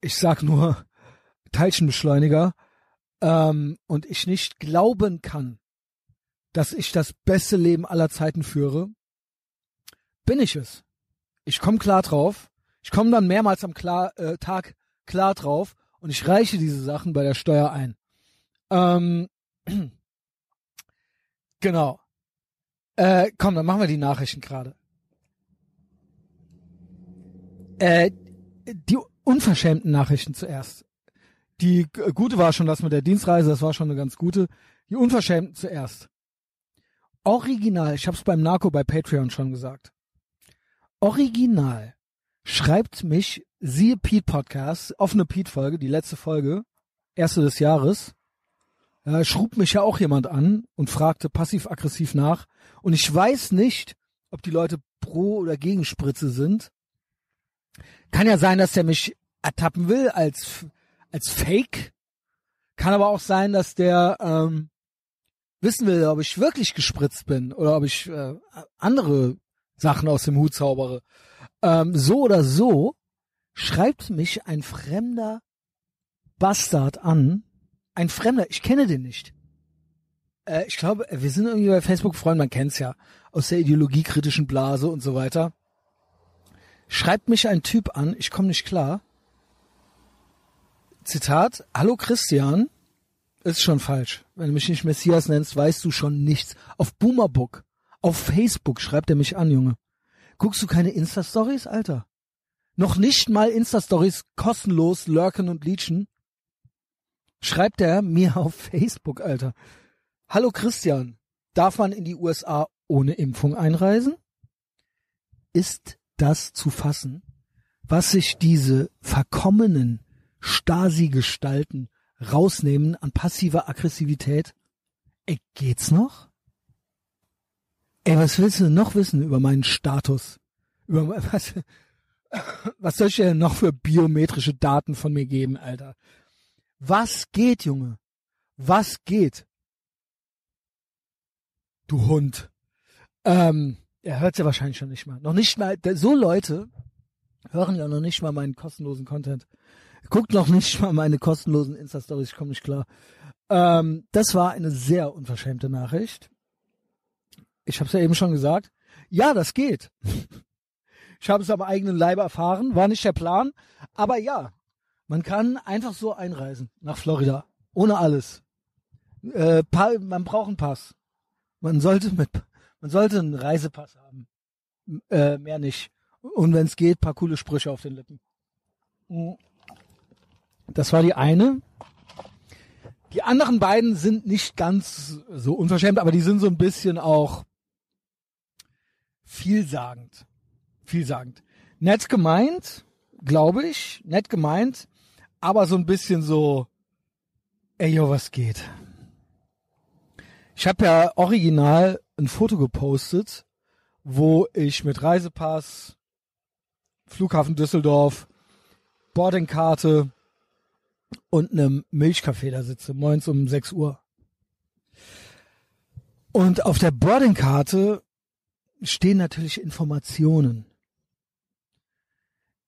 Ich sag nur Teilchenbeschleuniger ähm, und ich nicht glauben kann, dass ich das beste Leben aller Zeiten führe, bin ich es. Ich komme klar drauf. Ich komme dann mehrmals am klar, äh, Tag klar drauf und ich reiche diese Sachen bei der Steuer ein. Ähm, <clears throat> genau. Äh, komm, dann machen wir die Nachrichten gerade. Äh, die unverschämten Nachrichten zuerst. Die gute war schon das mit der Dienstreise, das war schon eine ganz gute. Die unverschämten zuerst. Original, ich hab's beim Narco bei Patreon schon gesagt. Original schreibt mich, siehe Pete Podcast, offene Pete Folge, die letzte Folge, erste des Jahres, äh, schrub mich ja auch jemand an und fragte passiv-aggressiv nach. Und ich weiß nicht, ob die Leute pro oder gegen Spritze sind. Kann ja sein, dass der mich ertappen will als als Fake. Kann aber auch sein, dass der ähm, wissen will, ob ich wirklich gespritzt bin oder ob ich äh, andere Sachen aus dem Hut zaubere. Ähm, so oder so schreibt mich ein fremder Bastard an. Ein Fremder, ich kenne den nicht. Äh, ich glaube, wir sind irgendwie bei Facebook Freunde, man kennt's ja, aus der ideologiekritischen Blase und so weiter. Schreibt mich ein Typ an, ich komme nicht klar. Zitat, Hallo Christian, ist schon falsch. Wenn du mich nicht Messias nennst, weißt du schon nichts. Auf Boomerbook, auf Facebook schreibt er mich an, Junge. Guckst du keine Insta-Stories, Alter? Noch nicht mal Insta-Stories kostenlos lurken und leechen? Schreibt er mir auf Facebook, Alter. Hallo Christian, darf man in die USA ohne Impfung einreisen? Ist das zu fassen, was sich diese verkommenen Stasi-Gestalten rausnehmen an passiver Aggressivität. Ey, geht's noch? Ey, was willst du noch wissen über meinen Status? Über <laughs> was, was soll ich dir denn noch für biometrische Daten von mir geben, Alter? Was geht, Junge? Was geht? Du Hund. Ähm, er hört's ja wahrscheinlich schon nicht mal. Noch nicht mal, so Leute hören ja noch nicht mal meinen kostenlosen Content. Guckt noch nicht mal meine kostenlosen Insta-Stories, ich komme nicht klar. Ähm, das war eine sehr unverschämte Nachricht. Ich habe es ja eben schon gesagt. Ja, das geht. <laughs> Ich habe es am eigenen Leibe erfahren, war nicht der Plan. Aber ja, man kann einfach so einreisen nach Florida. Ohne alles. Äh, man braucht einen Pass. Man sollte mit, man sollte einen Reisepass haben. Äh, mehr nicht. Und wenn es geht, paar coole Sprüche auf den Lippen. Mhm. Das war die eine. Die anderen beiden sind nicht ganz so unverschämt, aber die sind so ein bisschen auch vielsagend. Vielsagend. Nett gemeint, glaube ich, nett gemeint, aber so ein bisschen so, ey, yo, was geht? Ich habe ja original ein Foto gepostet, wo ich mit Reisepass, Flughafen Düsseldorf, Boardingkarte und einem Milchkaffee da sitze, morgens um 6 Uhr. Und auf der Boardingkarte stehen natürlich Informationen.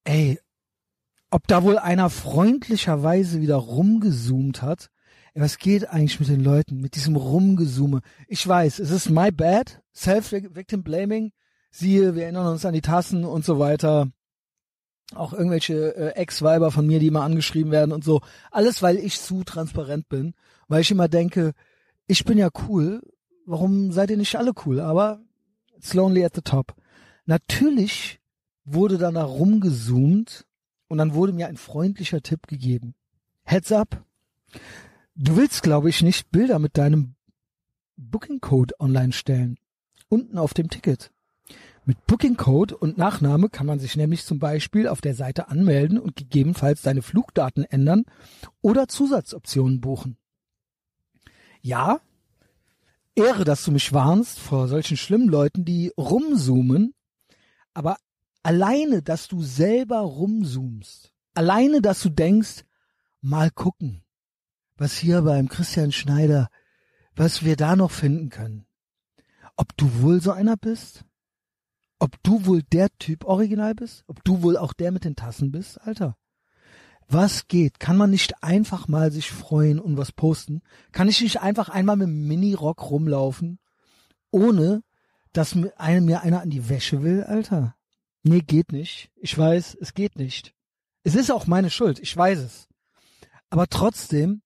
Ey, ob da wohl einer freundlicherweise wieder rumgezoomt hat. Was geht eigentlich mit den Leuten, mit diesem Rumgezoome? Ich weiß, es ist my bad, self-victim blaming. Siehe, wir erinnern uns an die Tassen und so weiter. Auch irgendwelche äh, Ex-Weiber von mir, die immer angeschrieben werden und so. Alles, weil ich zu transparent bin. Weil ich immer denke, ich bin ja cool. Warum seid ihr nicht alle cool? Aber it's lonely at the top. Natürlich wurde dann da rumgezoomt und dann wurde mir ein freundlicher Tipp gegeben. Heads up. Du willst, glaube ich, nicht Bilder mit deinem Booking Code online stellen. Unten auf dem Ticket. Mit Booking Code und Nachname kann man sich nämlich zum Beispiel auf der Seite anmelden und gegebenenfalls deine Flugdaten ändern oder Zusatzoptionen buchen. Ja, Ehre, dass du mich warnst vor solchen schlimmen Leuten, die rumzoomen, aber alleine, dass du selber rumzoomst, alleine, dass du denkst, mal gucken, was hier beim Christian Schneider, was wir da noch finden können. Ob du wohl so einer bist? Ob du wohl der Typ original bist? Ob du wohl auch der mit den Tassen bist, Alter? Was geht? Kann man nicht einfach mal sich freuen und was posten? Kann ich nicht einfach einmal mit dem Mini-Rock rumlaufen, ohne dass mir einer an die Wäsche will, Alter? Nee, geht nicht. Ich weiß, es geht nicht. Es ist auch meine Schuld, ich weiß es. Aber trotzdem,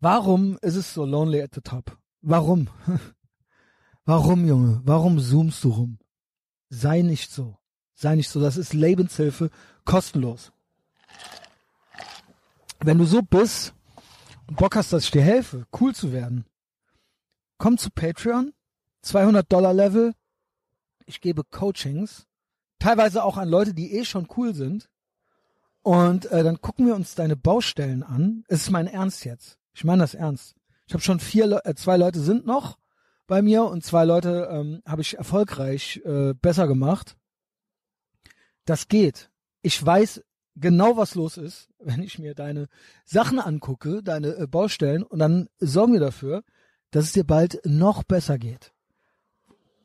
warum ist es so lonely at the top? Warum? <laughs> Warum, Junge? Warum zoomst du rum? Sei nicht so. Sei nicht so. Das ist Lebenshilfe kostenlos. Wenn du so bist und Bock hast, dass ich dir helfe, cool zu werden, komm zu Patreon, 200 Dollar Level. Ich gebe Coachings teilweise auch an Leute, die eh schon cool sind. Und äh, dann gucken wir uns deine Baustellen an. Es ist mein Ernst jetzt. Ich meine das ernst. Ich habe schon vier, Le äh, zwei Leute sind noch bei mir und zwei Leute ähm, habe ich erfolgreich äh, besser gemacht. Das geht. Ich weiß genau, was los ist, <laughs> wenn ich mir deine Sachen angucke, deine äh, Baustellen, und dann sorgen wir dafür, dass es dir bald noch besser geht.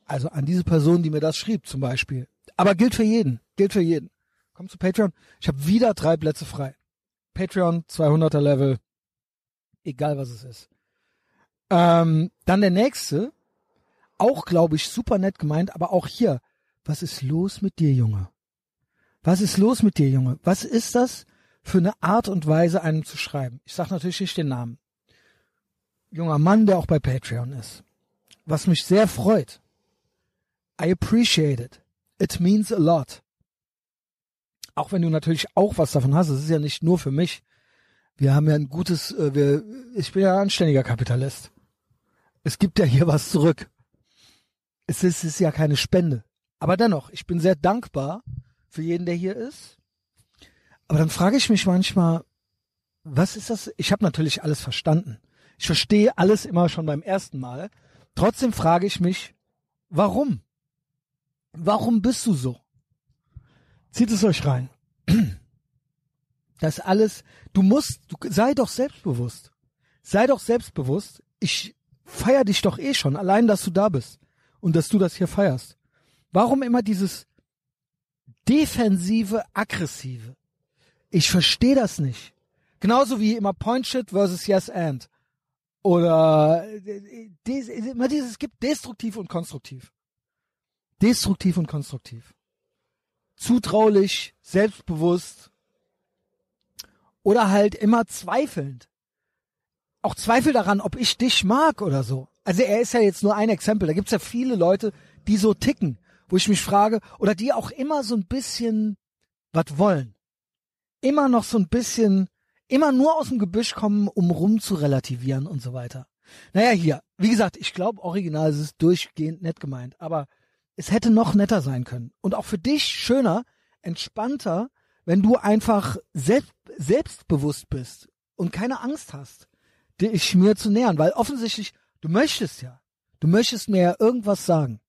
Also an diese Person, die mir das schrieb, zum Beispiel. Aber gilt für jeden. Gilt für jeden. Komm zu Patreon. Ich habe wieder drei Plätze frei. Patreon, 200er Level. Egal was es ist. Ähm, dann der nächste. Auch, glaube ich, super nett gemeint, aber auch hier. Was ist los mit dir, Junge? Was ist los mit dir, Junge? Was ist das für eine Art und Weise, einem zu schreiben? Ich sage natürlich nicht den Namen. Junger Mann, der auch bei Patreon ist. Was mich sehr freut. I appreciate it. It means a lot. Auch wenn du natürlich auch was davon hast, es ist ja nicht nur für mich. Wir haben ja ein gutes, äh, wir, ich bin ja ein anständiger Kapitalist. Es gibt ja hier was zurück. Es ist, es ist ja keine Spende. Aber dennoch, ich bin sehr dankbar für jeden, der hier ist. Aber dann frage ich mich manchmal, was ist das? Ich habe natürlich alles verstanden. Ich verstehe alles immer schon beim ersten Mal. Trotzdem frage ich mich, warum? Warum bist du so? Zieht es euch rein. <clears throat> Das alles, du musst, du, sei doch selbstbewusst. Sei doch selbstbewusst. Ich feier dich doch eh schon, allein, dass du da bist und dass du das hier feierst. Warum immer dieses defensive, aggressive? Ich verstehe das nicht. Genauso wie immer Point Shit versus Yes and. Oder äh, immer dieses, es gibt destruktiv und konstruktiv. Destruktiv und konstruktiv. Zutraulich, selbstbewusst oder halt immer zweifelnd. Auch Zweifel daran, ob ich dich mag oder so. Also er ist ja jetzt nur ein Exempel. Da gibt's ja viele Leute, die so ticken, wo ich mich frage, oder die auch immer so ein bisschen was wollen. Immer noch so ein bisschen, immer nur aus dem Gebüsch kommen, um rum zu relativieren und so weiter. Naja, hier, wie gesagt, ich glaube, original ist es durchgehend nett gemeint, aber es hätte noch netter sein können. Und auch für dich schöner, entspannter, wenn du einfach selbst, selbstbewusst bist und keine Angst hast, dich mir zu nähern, weil offensichtlich, du möchtest ja. Du möchtest mir ja irgendwas sagen.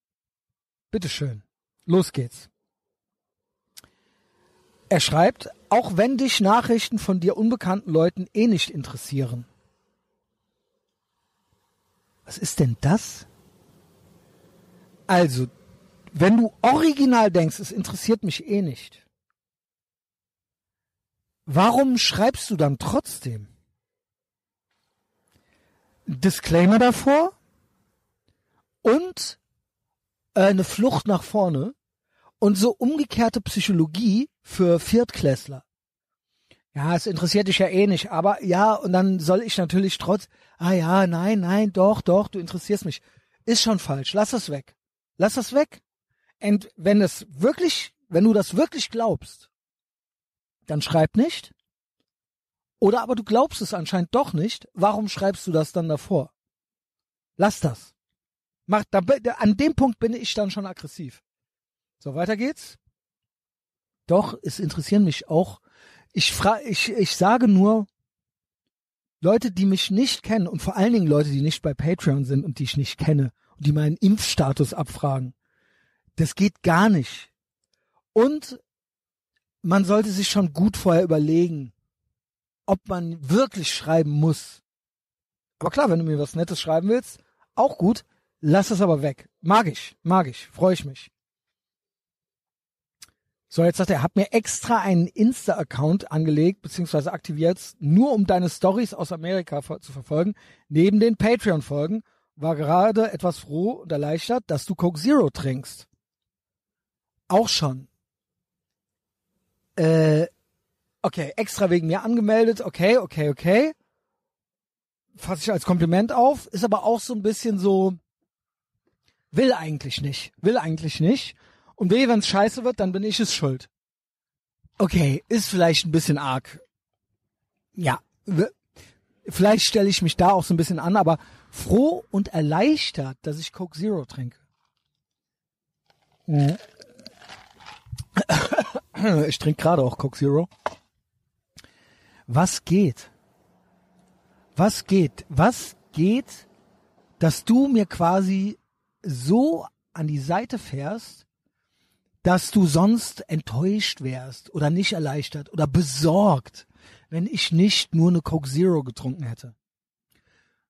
Bitteschön. Los geht's. Er schreibt, auch wenn dich Nachrichten von dir unbekannten Leuten eh nicht interessieren. Was ist denn das? Also, wenn du original denkst, es interessiert mich eh nicht, warum schreibst du dann trotzdem? Disclaimer davor und äh, eine Flucht nach vorne und so umgekehrte Psychologie für Viertklässler. Ja, es interessiert dich ja eh nicht, aber ja, und dann soll ich natürlich trotz, ah ja, nein, nein, doch, doch, du interessierst mich. Ist schon falsch, lass das weg. Lass das weg. Und wenn es wirklich, wenn du das wirklich glaubst, dann schreib nicht. Oder aber du glaubst es anscheinend doch nicht. Warum schreibst du das dann davor? Lass das. Mach, da, an dem Punkt bin ich dann schon aggressiv. So, weiter geht's. Doch, es interessieren mich auch. Ich frage, ich, ich sage nur, Leute, die mich nicht kennen und vor allen Dingen Leute, die nicht bei Patreon sind und die ich nicht kenne und die meinen Impfstatus abfragen. Das geht gar nicht. Und man sollte sich schon gut vorher überlegen, ob man wirklich schreiben muss. Aber klar, wenn du mir was Nettes schreiben willst, auch gut. Lass es aber weg. Mag ich, mag ich, freue ich mich. So, jetzt sagt er, hat mir extra einen Insta-Account angelegt, beziehungsweise aktiviert, nur um deine Stories aus Amerika zu verfolgen, neben den Patreon-Folgen, war gerade etwas froh und erleichtert, dass du Coke Zero trinkst. Auch schon. Äh, okay, extra wegen mir angemeldet, okay, okay, okay. Fasse ich als Kompliment auf, ist aber auch so ein bisschen so, will eigentlich nicht, will eigentlich nicht. Und weh, wenn es scheiße wird, dann bin ich es schuld. Okay, ist vielleicht ein bisschen arg. Ja, vielleicht stelle ich mich da auch so ein bisschen an, aber froh und erleichtert, dass ich Coke Zero trinke. Mhm. Ich trinke gerade auch Coke Zero. Was geht? Was geht? Was geht, dass du mir quasi so an die Seite fährst, dass du sonst enttäuscht wärst oder nicht erleichtert oder besorgt, wenn ich nicht nur eine Coke Zero getrunken hätte.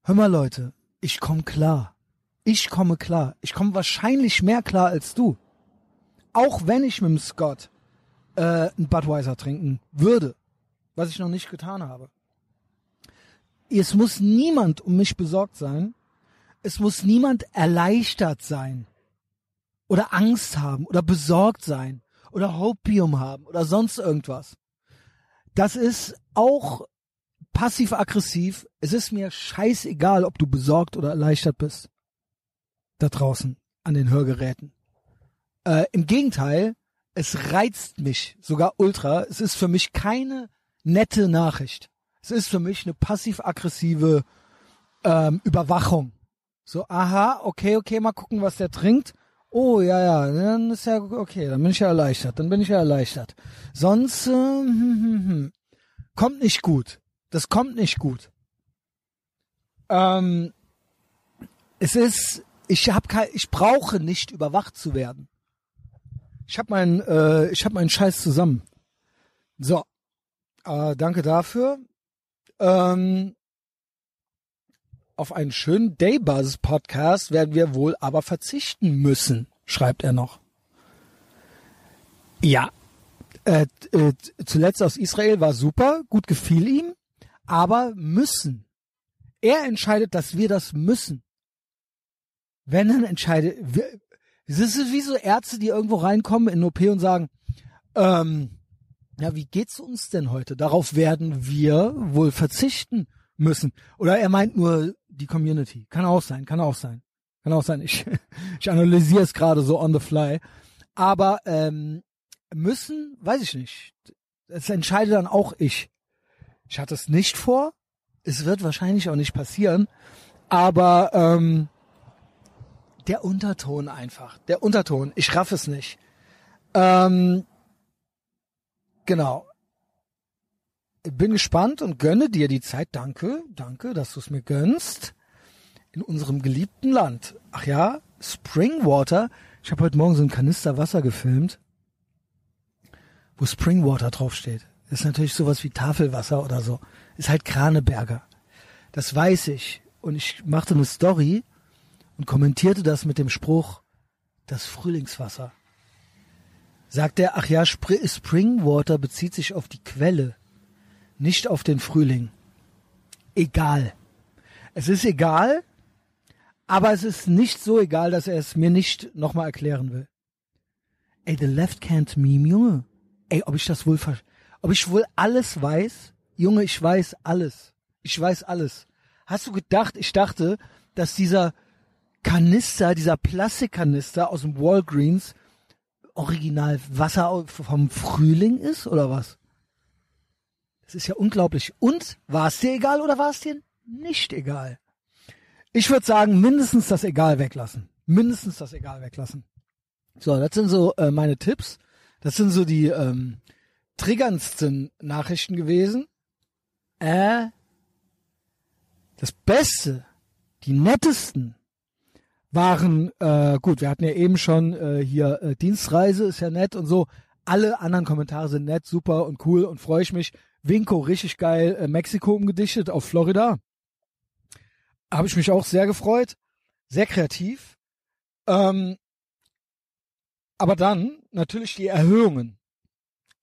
Hör mal Leute, ich komme klar. Ich komme klar. Ich komme wahrscheinlich mehr klar als du. Auch wenn ich mit dem Scott äh, ein Budweiser trinken würde, was ich noch nicht getan habe. Es muss niemand um mich besorgt sein. Es muss niemand erleichtert sein oder Angst haben oder besorgt sein oder Hopium haben oder sonst irgendwas. Das ist auch passiv-aggressiv. Es ist mir scheißegal, ob du besorgt oder erleichtert bist. Da draußen an den Hörgeräten. Äh, Im Gegenteil, es reizt mich sogar ultra. Es ist für mich keine nette Nachricht. Es ist für mich eine passiv-aggressive ähm, Überwachung. So, aha, okay, okay, mal gucken, was der trinkt. Oh, ja, ja, dann ist ja okay, dann bin ich ja erleichtert, dann bin ich ja erleichtert. Sonst äh, hm, hm, hm. kommt nicht gut. Das kommt nicht gut. Ähm, es ist, ich habe ich brauche nicht überwacht zu werden. Ich habe meinen, äh, ich habe meinen Scheiß zusammen. So, äh, danke dafür. Ähm, auf einen schönen Daybuzz-Podcast werden wir wohl aber verzichten müssen, schreibt er noch. Ja, äh, äh, zuletzt aus Israel war super, gut gefiel ihm, aber müssen. Er entscheidet, dass wir das müssen. Wenn dann entscheidet, es ist wie so Ärzte, die irgendwo reinkommen in OP und sagen, ähm, ja, wie geht's uns denn heute? Darauf werden wir wohl verzichten müssen. Oder er meint nur die Community. Kann auch sein, kann auch sein. Kann auch sein. Ich, <laughs> ich analysiere es gerade so on the fly. Aber ähm, müssen, weiß ich nicht. Das entscheide dann auch ich. Ich hatte es nicht vor. Es wird wahrscheinlich auch nicht passieren. Aber ähm, der Unterton einfach. Der Unterton. Ich raff es nicht. Ähm, genau bin gespannt und gönne dir die Zeit. Danke, danke, dass du es mir gönnst. In unserem geliebten Land. Ach ja, Springwater. Ich habe heute Morgen so einen Kanister Wasser gefilmt. wo Springwater draufsteht. Das ist natürlich sowas wie Tafelwasser oder so. Ist halt Kraneberger. Das weiß ich. Und ich machte eine Story und kommentierte das mit dem Spruch, das Frühlingswasser. Sagt er, ach ja, Springwater bezieht sich auf die Quelle, nicht auf den Frühling. Egal. Es ist egal, aber es ist nicht so egal, dass er es mir nicht nochmal erklären will. Ey, the left can't meme, Junge. Ey, ob ich das wohl ob ich wohl alles weiß? Junge, ich weiß alles. Ich weiß alles. Hast du gedacht, ich dachte, dass dieser Kanister, dieser Plastikkanister aus dem Walgreens original Wasser vom Frühling ist oder was? Das ist ja unglaublich. Und war es dir egal oder war es dir nicht egal? Ich würde sagen, mindestens das Egal weglassen. Mindestens das Egal weglassen. So, das sind so äh, meine Tipps. Das sind so die ähm, triggerndsten Nachrichten gewesen. Äh, das Beste, die nettesten waren, äh, gut, wir hatten ja eben schon äh, hier äh, Dienstreise, ist ja nett und so. Alle anderen Kommentare sind nett, super und cool und freue ich mich. Winko, richtig geil, äh, Mexiko umgedichtet auf Florida. Habe ich mich auch sehr gefreut. Sehr kreativ. Ähm, aber dann natürlich die Erhöhungen.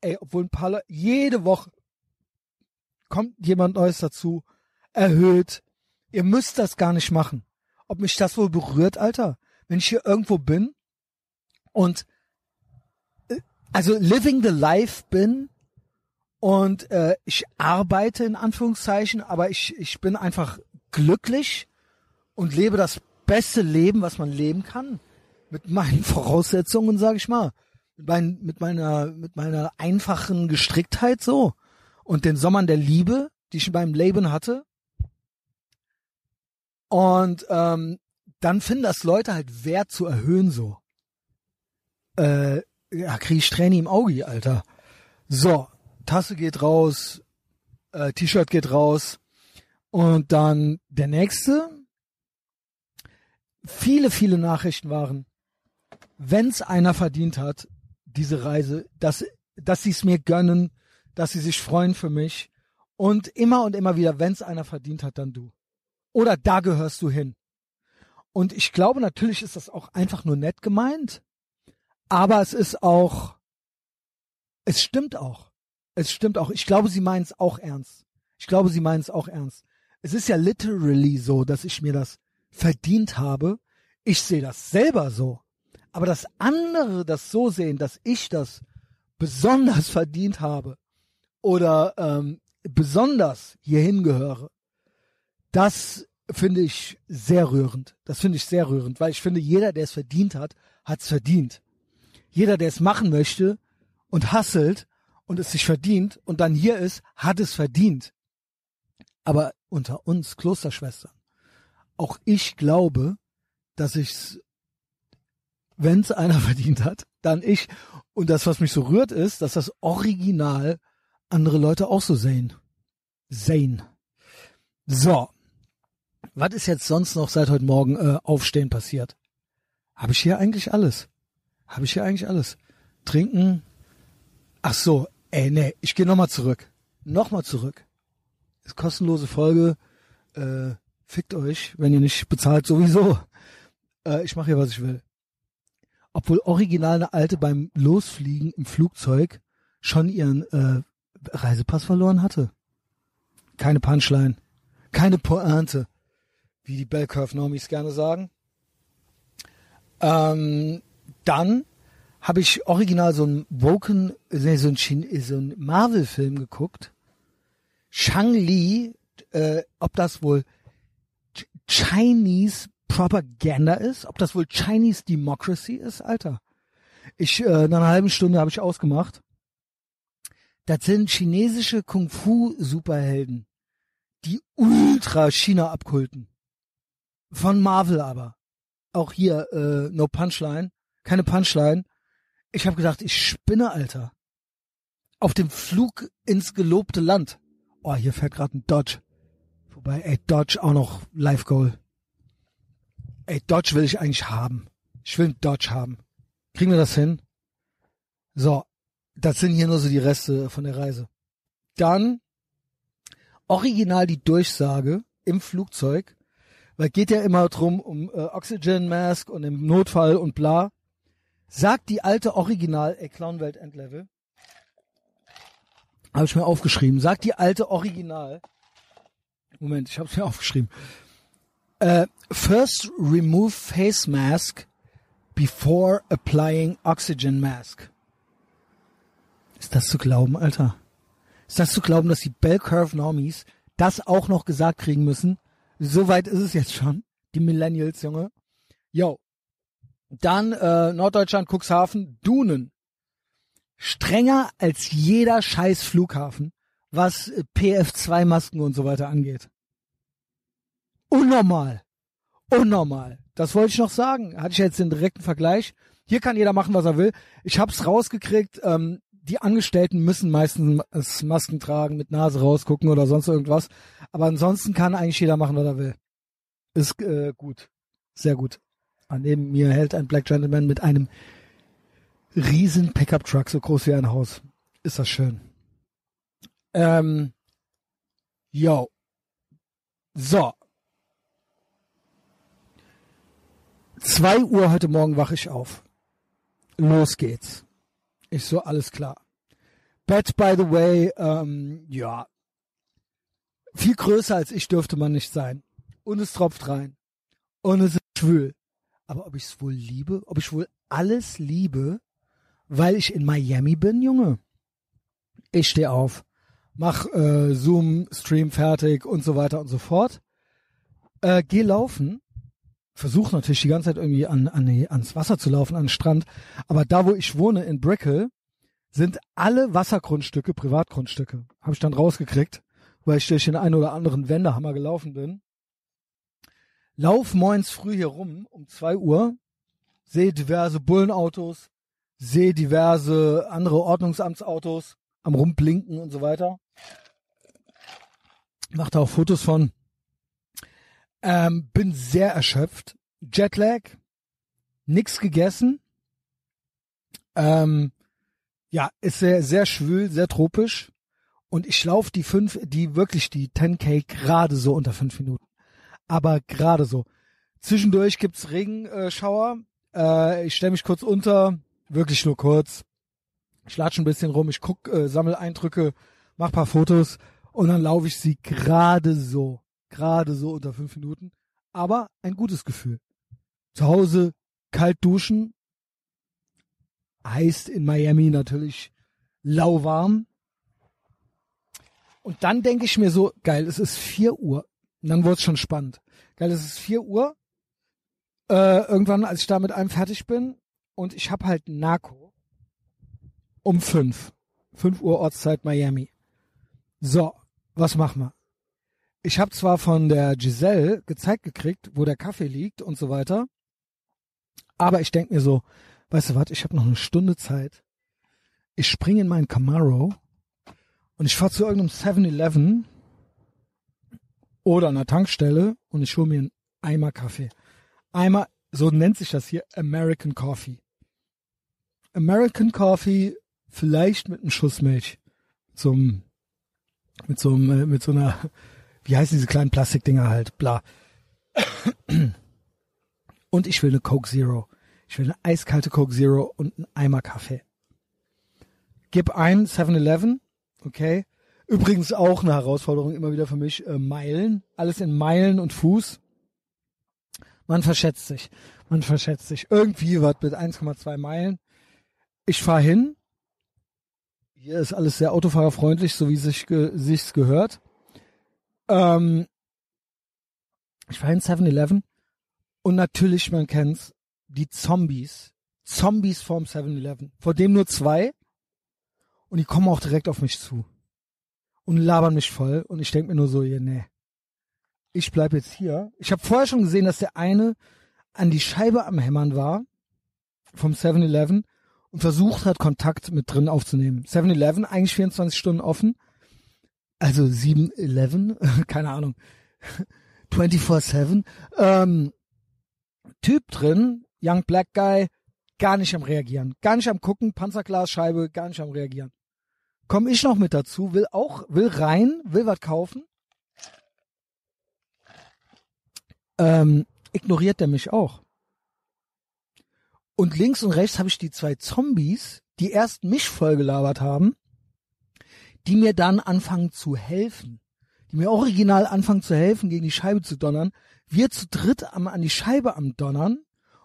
Ey, obwohl ein paar Leute, jede Woche kommt jemand Neues dazu, erhöht. Ihr müsst das gar nicht machen. Ob mich das wohl berührt, Alter? Wenn ich hier irgendwo bin und äh, also living the life bin und äh, ich arbeite in Anführungszeichen, aber ich, ich bin einfach glücklich und lebe das beste Leben, was man leben kann. Mit meinen <laughs> Voraussetzungen, sage ich mal. Mit, mein, mit, meiner, mit meiner einfachen Gestricktheit so. Und den Sommern der Liebe, die ich in meinem Leben hatte. Und ähm, dann finden das Leute halt wert zu erhöhen so. Äh, ja, krieg ich Träne im Auge, Alter. So, Tasse geht raus, äh, T-Shirt geht raus. Und dann der nächste. Viele, viele Nachrichten waren, wenn's einer verdient hat, diese Reise, dass, dass sie es mir gönnen, dass sie sich freuen für mich. Und immer und immer wieder, wenn's einer verdient hat, dann du. Oder da gehörst du hin. Und ich glaube, natürlich ist das auch einfach nur nett gemeint. Aber es ist auch, es stimmt auch. Es stimmt auch. Ich glaube, sie meinen es auch ernst. Ich glaube, sie meinen es auch ernst es ist ja literally so, dass ich mir das verdient habe. Ich sehe das selber so. Aber dass andere das so sehen, dass ich das besonders <laughs> verdient habe oder ähm, besonders hierhin gehöre, das finde ich sehr rührend. Das finde ich sehr rührend, weil ich finde, jeder, der es verdient hat, hat es verdient. Jeder, der es machen möchte und hasselt und es sich verdient und dann hier ist, hat es verdient. Aber unter uns Klosterschwestern, auch ich glaube, dass ich's, wenn's einer <laughs> verdient hat, dann ich. Und das, was mich so rührt, ist, dass das Original andere Leute auch so sehen. Sehen. So. Was ist jetzt sonst noch seit heute Morgen äh, Aufstehen passiert? Habe ich hier eigentlich alles? Habe ich hier eigentlich alles? Trinken? Ach so, ey, nee, ich gehe nochmal zurück. Nochmal zurück ist kostenlose Folge. Äh, fickt euch, wenn ihr nicht bezahlt, sowieso. Äh, ich mache hier, was ich will. Obwohl original eine Alte beim Losfliegen im Flugzeug schon ihren äh, Reisepass verloren hatte. Keine Punchline. Keine Pointe. Wie die Bell Curve Normies gerne sagen. Ähm, dann habe ich original so einen Woken, nee, so einen, so einen Marvel-Film geguckt Shang-Li, äh, ob das wohl Chinese Propaganda ist, ob das wohl Chinese Democracy ist, Alter. Ich, äh, nach einer halben Stunde habe ich ausgemacht. Das sind chinesische Kung-Fu-Superhelden, die ultra China abkulten. Von Marvel aber. Auch hier, äh, no Punchline. Keine Punchline. Ich habe gedacht, ich spinne, Alter. Auf dem Flug ins gelobte Land. Oh, hier fährt gerade ein Dodge. Wobei, ey, Dodge auch noch Live Goal. Ey, Dodge will ich eigentlich haben. Ich will einen Dodge haben. Kriegen wir das hin? So. Das sind hier nur so die Reste von der Reise. Dann original die Durchsage im Flugzeug, weil geht ja immer drum um äh, Oxygen Mask und im Notfall und bla. Sagt die alte Original, ey, Clownwelt Endlevel. Habe ich mir aufgeschrieben. Sagt die alte Original. Moment, ich habe es mir aufgeschrieben. Uh, first remove face mask before applying oxygen mask. Ist das zu glauben, Alter? Ist das zu glauben, dass die Bell Curve Normies das auch noch gesagt kriegen müssen? Soweit ist es jetzt schon. Die Millennials, Junge. Yo. Dann äh, Norddeutschland, Cuxhaven, Dunen. Strenger als jeder scheiß Flughafen, was äh, PF2-Masken und so weiter angeht. Unnormal. Unnormal. Das wollte ich noch sagen. Hatte ich jetzt den direkten Vergleich. Hier kann jeder machen, was er will. Ich hab's rausgekriegt. Ähm, die Angestellten müssen meistens Masken tragen, mit Nase rausgucken oder sonst irgendwas. Aber ansonsten kann eigentlich jeder machen, was er will. Ist äh, gut. Sehr gut. Neben mir hält ein Black Gentleman mit einem riesen Pickup Truck, so groß wie ein Haus. Ist das schön. Ähm, yo. So. Zwei Uhr heute Morgen wache ich auf. Los geht's. Ich so, alles klar. Bett, by the way, ähm, ja. Viel größer als ich dürfte man nicht sein. Und es tropft rein. Und es ist schwül. Aber ob ich es wohl liebe? Ob ich wohl alles liebe, weil ich in Miami bin, Junge? Ich stehe auf, mach äh, Zoom, Stream fertig und so weiter und so fort. Äh, geh laufen versuche natürlich die ganze Zeit irgendwie an, an ans Wasser zu laufen, an den Strand. Aber da, wo ich wohne, in Brickell, sind alle Wassergrundstücke Privatgrundstücke. Habe ich dann rausgekriegt, weil ich durch den einen oder anderen Wendehammer gelaufen bin. Lauf moins früh hier rum, um zwei Uhr, sehe diverse Bullenautos, sehe diverse andere Ordnungsamtsautos am rumblinken und so weiter. Mach da auch Fotos von. Ähm, bin sehr erschöpft. Jetlag, nix gegessen. Ähm, ja, ist sehr, sehr schwül, sehr tropisch. Und ich laufe die fünf, die wirklich die 10k gerade so unter fünf Minuten. Aber gerade so. Zwischendurch gibt's Regenschauer. Äh, ich stelle mich kurz unter, wirklich nur kurz. Ich latsche ein bisschen rum, ich guck, äh, sammel Eindrücke, mach paar Fotos und dann laufe ich sie gerade so gerade so unter fünf Minuten, aber ein gutes Gefühl. Zu Hause kalt duschen, heißt in Miami natürlich lauwarm. Und dann denke ich mir so, geil, es ist vier Uhr. Und dann wurde es schon spannend. Geil, es ist vier Uhr. Äh, irgendwann, als ich da mit einem fertig bin und ich habe halt Narco um fünf. Fünf Uhr Ortszeit Miami. So, was machen wir? Ich habe zwar von der Giselle gezeigt gekriegt, wo der Kaffee liegt und so weiter, aber ich denk mir so, weißt du was, ich habe noch eine Stunde Zeit. Ich springe in meinen Camaro und ich fahre zu irgendeinem 7-Eleven oder einer Tankstelle und ich hole mir einen Eimer Kaffee. Eimer, so nennt sich das hier, American Coffee. American Coffee, vielleicht mit einem Schuss Milch. Zum, mit so, mit so einer wie heißen diese kleinen Plastikdinger halt, bla. Und ich will eine Coke Zero. Ich will eine eiskalte Coke Zero und einen Eimer Kaffee. Gib ein 7-Eleven, okay. Übrigens auch eine Herausforderung immer wieder für mich, äh, Meilen. Alles in Meilen und Fuß. Man verschätzt sich. Man verschätzt sich. Irgendwie was mit 1,2 Meilen. Ich fahre hin. Hier ist alles sehr autofahrerfreundlich, so wie sich ge sich's gehört. Ähm, ich war in 7-Eleven und natürlich, man kennt's, die Zombies. Zombies vorm 7-Eleven. Vor dem nur zwei. Und die kommen auch direkt auf mich zu. Und labern mich voll. Und ich denk mir nur so, ja, nee. Ich bleib jetzt hier. Ich habe vorher schon gesehen, dass der eine an die Scheibe am Hämmern war. Vom 7-Eleven. Und versucht hat, Kontakt mit drin aufzunehmen. 7-Eleven, eigentlich 24 Stunden offen also 7-Eleven, <laughs> keine Ahnung, 24-7, ähm, Typ drin, Young Black Guy, gar nicht am Reagieren. Gar nicht am Gucken, Panzerglasscheibe, gar nicht am Reagieren. Komm ich noch mit dazu, will auch, will rein, will was kaufen. Ähm, ignoriert er mich auch. Und links und rechts habe ich die zwei Zombies, die erst mich vollgelabert haben, die mir dann anfangen zu helfen. Die mir original anfangen zu helfen, gegen die Scheibe zu donnern. Wir zu dritt am, an die Scheibe am Donnern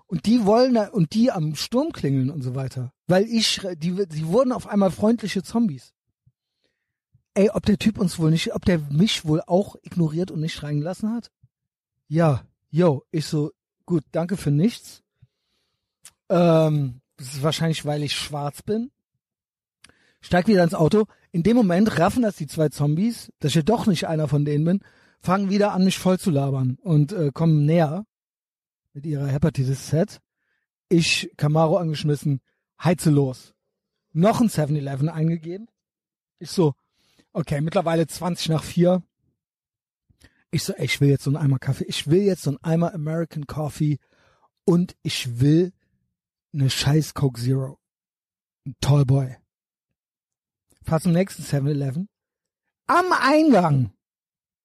und die wollen da, und die am Sturm klingeln und so weiter. Weil ich, die, die wurden auf einmal freundliche Zombies. Ey, ob der Typ uns wohl nicht, ob der mich wohl auch ignoriert und nicht reingelassen hat? Ja, yo, ich so, gut, danke für nichts. Ähm, das ist wahrscheinlich, weil ich schwarz bin. Steig wieder ins Auto. In dem Moment raffen das die zwei Zombies, dass ich doch nicht einer von denen bin, fangen wieder an, mich voll zu labern und äh, kommen näher mit ihrer Hepatitis Z. Ich, Camaro angeschmissen, heize los. Noch ein 7-Eleven eingegeben. Ich so, okay, mittlerweile 20 nach 4. Ich so, ey, ich will jetzt so einen Eimer Kaffee. Ich will jetzt so einen Eimer American Coffee und ich will eine scheiß Coke Zero. Ein Tallboy. Fahr zum nächsten 7-Eleven. Am Eingang.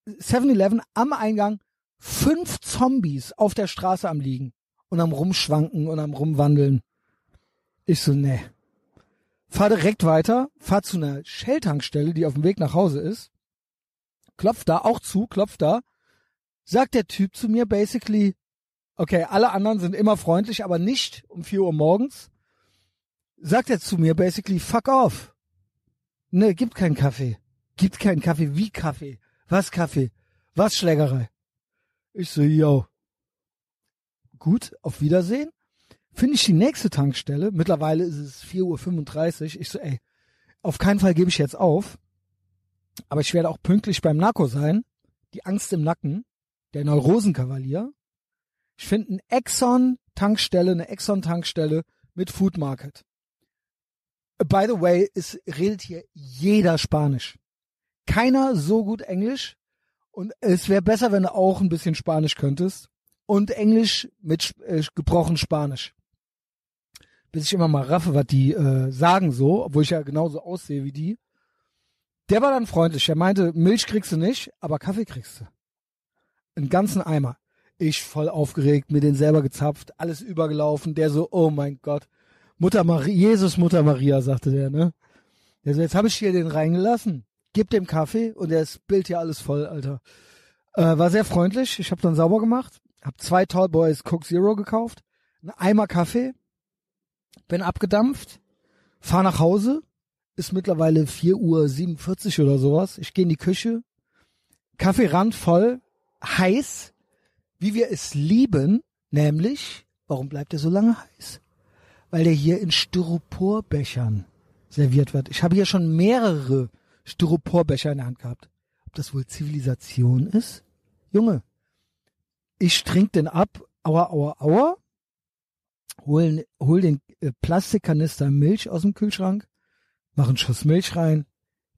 7-Eleven am Eingang fünf Zombies auf der Straße am liegen und am rumschwanken und am rumwandeln. Ich so, nee. Fahr direkt weiter, fahr zu einer Shell-Tankstelle, die auf dem Weg nach Hause ist. Klopft da auch zu, klopft da. Sagt der Typ zu mir basically, okay, alle anderen sind immer freundlich, aber nicht um vier Uhr morgens. Sagt er zu mir basically, fuck off. Ne, gibt keinen Kaffee. Gibt keinen Kaffee. Wie Kaffee? Was Kaffee? Was Schlägerei? Ich so, yo. Gut, auf Wiedersehen. Finde ich die nächste Tankstelle. Mittlerweile ist es 4.35 Uhr. Ich so, ey, auf keinen Fall gebe ich jetzt auf. Aber ich werde auch pünktlich beim Narco sein. Die Angst im Nacken. Der Neurosenkavalier. Ich finde eine Exxon-Tankstelle, eine Exxon-Tankstelle mit Food Market. By the way, es redet hier jeder Spanisch. Keiner so gut Englisch und es wäre besser, wenn du auch ein bisschen Spanisch könntest. Und Englisch mit äh, gebrochen Spanisch. Bis ich immer mal raffe, was die äh, sagen so, obwohl ich ja genauso aussehe wie die. Der war dann freundlich. Er meinte, Milch kriegst du nicht, aber Kaffee kriegst du. Einen ganzen Eimer. Ich voll aufgeregt, mir den selber gezapft, alles übergelaufen. Der so, oh mein Gott. Mutter Maria, Jesus Mutter Maria, sagte der, ne? Der so, jetzt habe ich hier den reingelassen gib dem Kaffee und er ist Bild hier alles voll, Alter. Äh, war sehr freundlich. Ich habe dann sauber gemacht, habe zwei Tall Boys Coke Zero gekauft, einen Eimer Kaffee, bin abgedampft, fahr nach Hause, ist mittlerweile 4.47 Uhr oder sowas. Ich gehe in die Küche, Kaffeerand voll, heiß, wie wir es lieben, nämlich, warum bleibt er so lange heiß? Weil der hier in Styroporbechern serviert wird. Ich habe hier schon mehrere Styroporbecher in der Hand gehabt. Ob das wohl Zivilisation ist? Junge, ich trink den ab, aua, aua, aua, hol, hol den äh, Plastikkanister Milch aus dem Kühlschrank, mach einen Schuss Milch rein,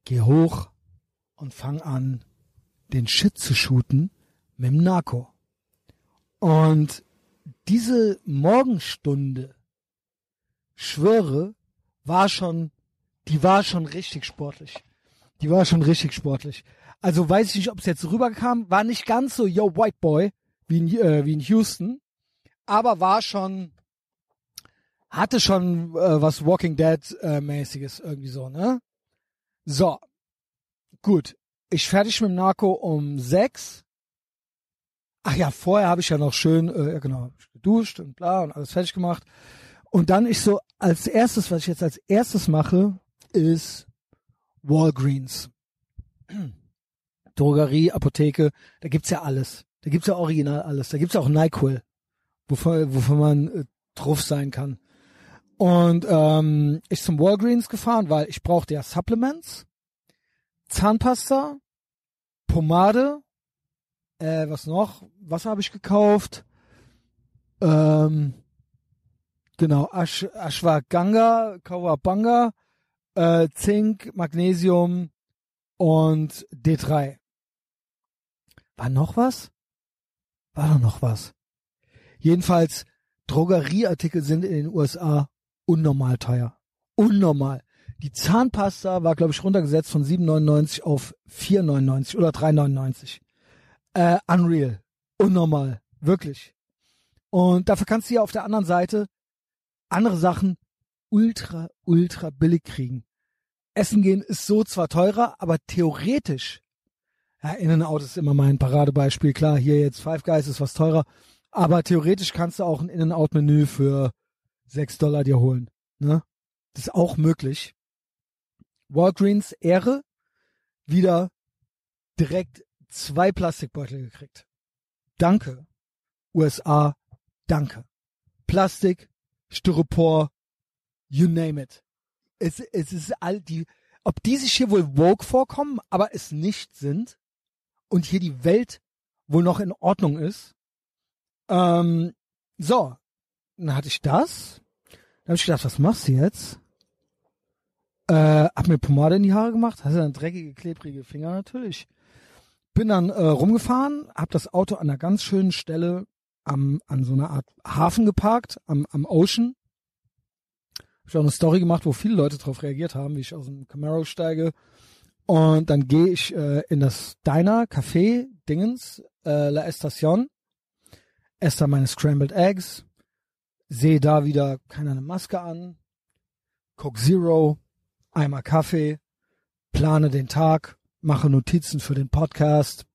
geh hoch und fang an, den Shit zu shooten mit dem Narko. Und diese Morgenstunde, schwöre, war schon, die war schon richtig sportlich. Die war schon richtig sportlich. Also weiß ich nicht, ob es jetzt rüberkam. War nicht ganz so Yo White Boy wie in, äh, wie in Houston, aber war schon hatte schon äh, was Walking Dead äh, mäßiges irgendwie so, ne? So. Gut. Ich fertig mit dem Narco um sechs. Ach ja, vorher habe ich ja noch schön, äh, genau, geduscht und bla und alles fertig gemacht. Und dann ich so als erstes, was ich jetzt als erstes mache, ist Walgreens. <clears throat> Drogerie, Apotheke, da gibt's ja alles. Da gibt's ja original alles. Da gibt's ja auch NyQuil, wovon, wovon man äh, drauf sein kann. Und ähm, ich zum Walgreens gefahren, weil ich brauchte ja Supplements, Zahnpasta, Pomade, äh, was noch? Was habe ich gekauft? Ähm, genau, Ash, Ashwagandha, Kawabanga, äh, Zink, Magnesium und D3. War noch was? War doch noch was. Jedenfalls Drogerieartikel sind in den USA unnormal teuer. Unnormal. Die Zahnpasta war, glaube ich, runtergesetzt von 7,99 auf 4,99 oder 3,99. Äh, unreal. Unnormal. Wirklich. Und dafür kannst du ja auf der anderen Seite andere Sachen ultra, ultra billig kriegen. Essen gehen ist so zwar teurer, aber theoretisch, ja, In-N-Out ist immer mein Paradebeispiel. Klar, hier jetzt Five Guys ist was teurer, aber theoretisch kannst du auch ein In-N-Out-Menü für 6 Dollar dir holen. Ne? Das ist auch möglich. Walgreens Ehre wieder direkt zwei Plastikbeutel gekriegt. Danke. USA, danke. Plastik, Styropor, you name it. Es, es ist all die, ob die sich hier wohl woke vorkommen, aber es nicht sind und hier die Welt wohl noch in Ordnung ist. Ähm, so, dann hatte ich das. Dann habe ich gedacht, was machst du jetzt? Äh, hab mir Pomade in die Haare gemacht, hatte dann dreckige, klebrige Finger natürlich. Bin dann äh, rumgefahren, hab das Auto an einer ganz schönen Stelle am, an so einer Art Hafen geparkt, am, am Ocean. Ich auch eine Story gemacht, wo viele Leute darauf reagiert haben, wie ich aus dem Camaro steige. Und dann gehe ich äh, in das Diner, Café, Dingens, äh, La Estación, esse da meine Scrambled Eggs, sehe da wieder keiner eine Maske an, Coke Zero, einmal Kaffee, plane den Tag, mache Notizen für den Podcast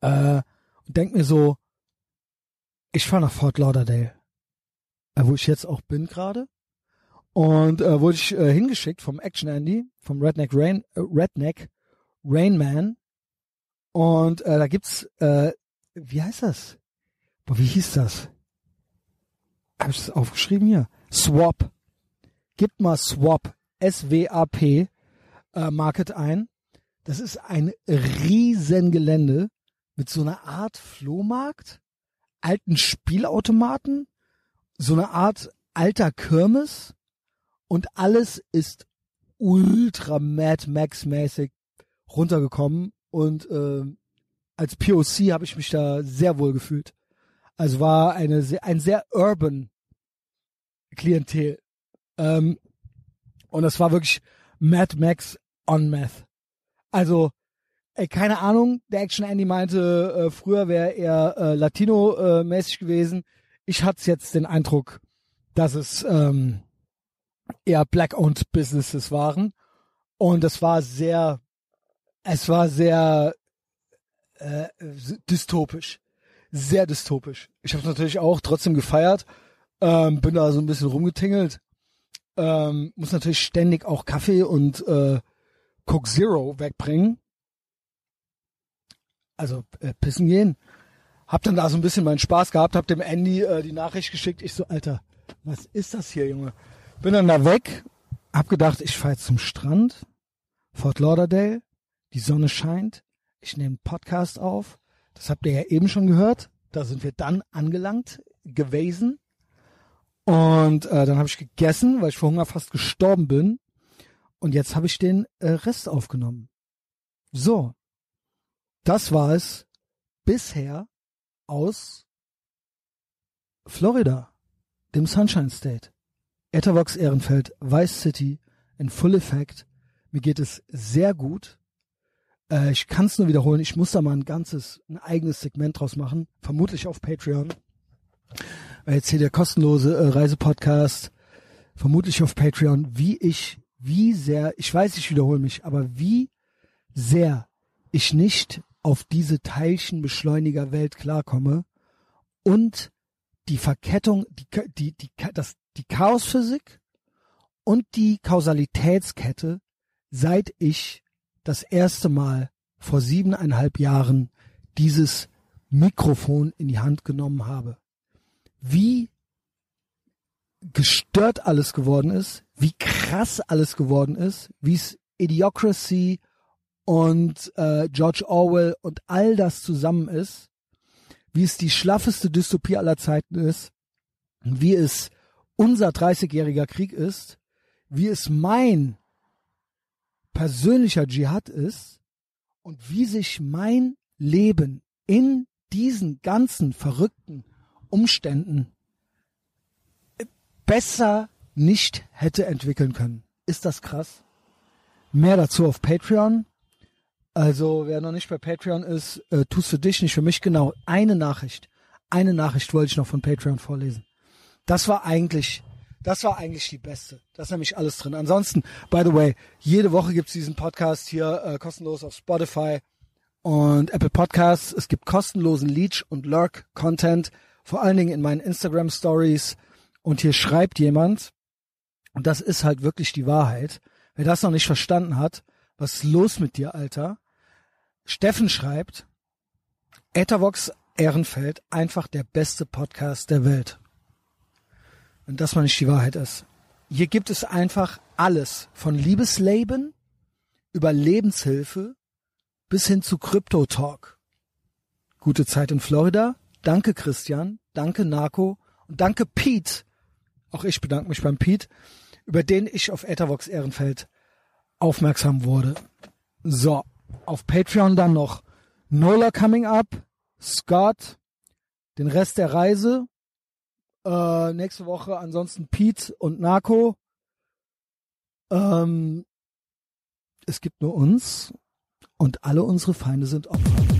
äh, und denk mir so, ich fahre nach Fort Lauderdale, äh, wo ich jetzt auch bin gerade. Und äh, wurde ich äh, hingeschickt vom Action Andy, vom Redneck Rain, äh, Redneck Rain Man. Und äh, da gibt's, äh, wie heißt das? Boah, wie hieß das? Habe ich das aufgeschrieben hier? Swap. Gib mal Swap SWAP äh, Market ein. Das ist ein Riesengelände mit so einer Art Flohmarkt, alten Spielautomaten, so eine Art alter Kirmes und alles ist ultra Mad Max mäßig runtergekommen und äh, als POC habe ich mich da sehr wohl gefühlt. Also war eine sehr, ein sehr urban Klientel. Ähm, und das war wirklich Mad Max on Meth. Also, ey, keine Ahnung, der Action Andy meinte, äh, früher wäre er äh, Latino-mäßig äh, gewesen. Ich hatte jetzt den Eindruck, dass es ähm, eher Black-owned Businesses waren. Und es war sehr, es war sehr äh, dystopisch. Sehr dystopisch. Ich habe natürlich auch trotzdem gefeiert, ähm, bin da so ein bisschen rumgetingelt ähm, muss natürlich ständig auch Kaffee und äh, Coke Zero wegbringen. Also äh, pissen gehen. Hab dann da so ein bisschen meinen Spaß gehabt, hab dem Andy äh, die Nachricht geschickt. Ich so, Alter, was ist das hier, Junge? Bin dann da weg, hab gedacht, ich fahr jetzt zum Strand, Fort Lauderdale, die Sonne scheint, ich nehme Podcast auf. Das habt ihr ja eben schon gehört. Da sind wir dann angelangt gewesen. Und äh, dann habe ich gegessen, weil ich vor Hunger fast gestorben bin. Und jetzt habe ich den äh, Rest aufgenommen. So, das war es bisher aus Florida, dem Sunshine State. Etavox Ehrenfeld, Vice City in Full Effect. Mir geht es sehr gut. Äh, ich kann es nur wiederholen. Ich muss da mal ein ganzes, ein eigenes Segment draus machen. Vermutlich auf Patreon jetzt hier der kostenlose äh, Reisepodcast, vermutlich auf Patreon, wie ich, wie sehr, ich weiß, ich wiederhole mich, aber wie sehr ich nicht auf diese Teilchenbeschleuniger-Welt klarkomme und die Verkettung, die, die, die, das, die Chaosphysik und die Kausalitätskette, seit ich das erste Mal vor siebeneinhalb Jahren dieses Mikrofon in die Hand genommen habe. Wie gestört alles geworden ist, wie krass alles geworden ist, wie es Idiocracy und äh, George Orwell und all das zusammen ist, wie es die schlaffeste Dystopie aller Zeiten ist, wie es unser 30-jähriger Krieg ist, wie es mein persönlicher Dschihad ist und wie sich mein Leben in diesen ganzen verrückten Umständen besser nicht hätte entwickeln können. Ist das krass? Mehr dazu auf Patreon. Also wer noch nicht bei Patreon ist, äh, tust für dich, nicht für mich genau. Eine Nachricht. Eine Nachricht wollte ich noch von Patreon vorlesen. Das war eigentlich, das war eigentlich die beste. Da ist nämlich alles drin. Ansonsten, by the way, jede Woche gibt's diesen Podcast hier äh, kostenlos auf Spotify und Apple Podcasts. Es gibt kostenlosen Leech und Lurk Content, vor allen Dingen in meinen Instagram Stories. Und hier schreibt jemand, und das ist halt wirklich die Wahrheit. Wer das noch nicht verstanden hat, was ist los mit dir, Alter? Steffen schreibt, Ethervox Ehrenfeld, einfach der beste Podcast der Welt. Wenn das mal nicht die Wahrheit ist. Hier gibt es einfach alles. Von Liebesleben über Lebenshilfe bis hin zu Crypto Talk. Gute Zeit in Florida. Danke Christian. Danke Narco. Und danke Pete. Auch ich bedanke mich beim Pete, über den ich auf Ethervox Ehrenfeld aufmerksam wurde. So, auf Patreon dann noch Nola Coming Up, Scott, den Rest der Reise, äh, nächste Woche ansonsten Pete und Narco. Ähm, es gibt nur uns und alle unsere Feinde sind Opfer.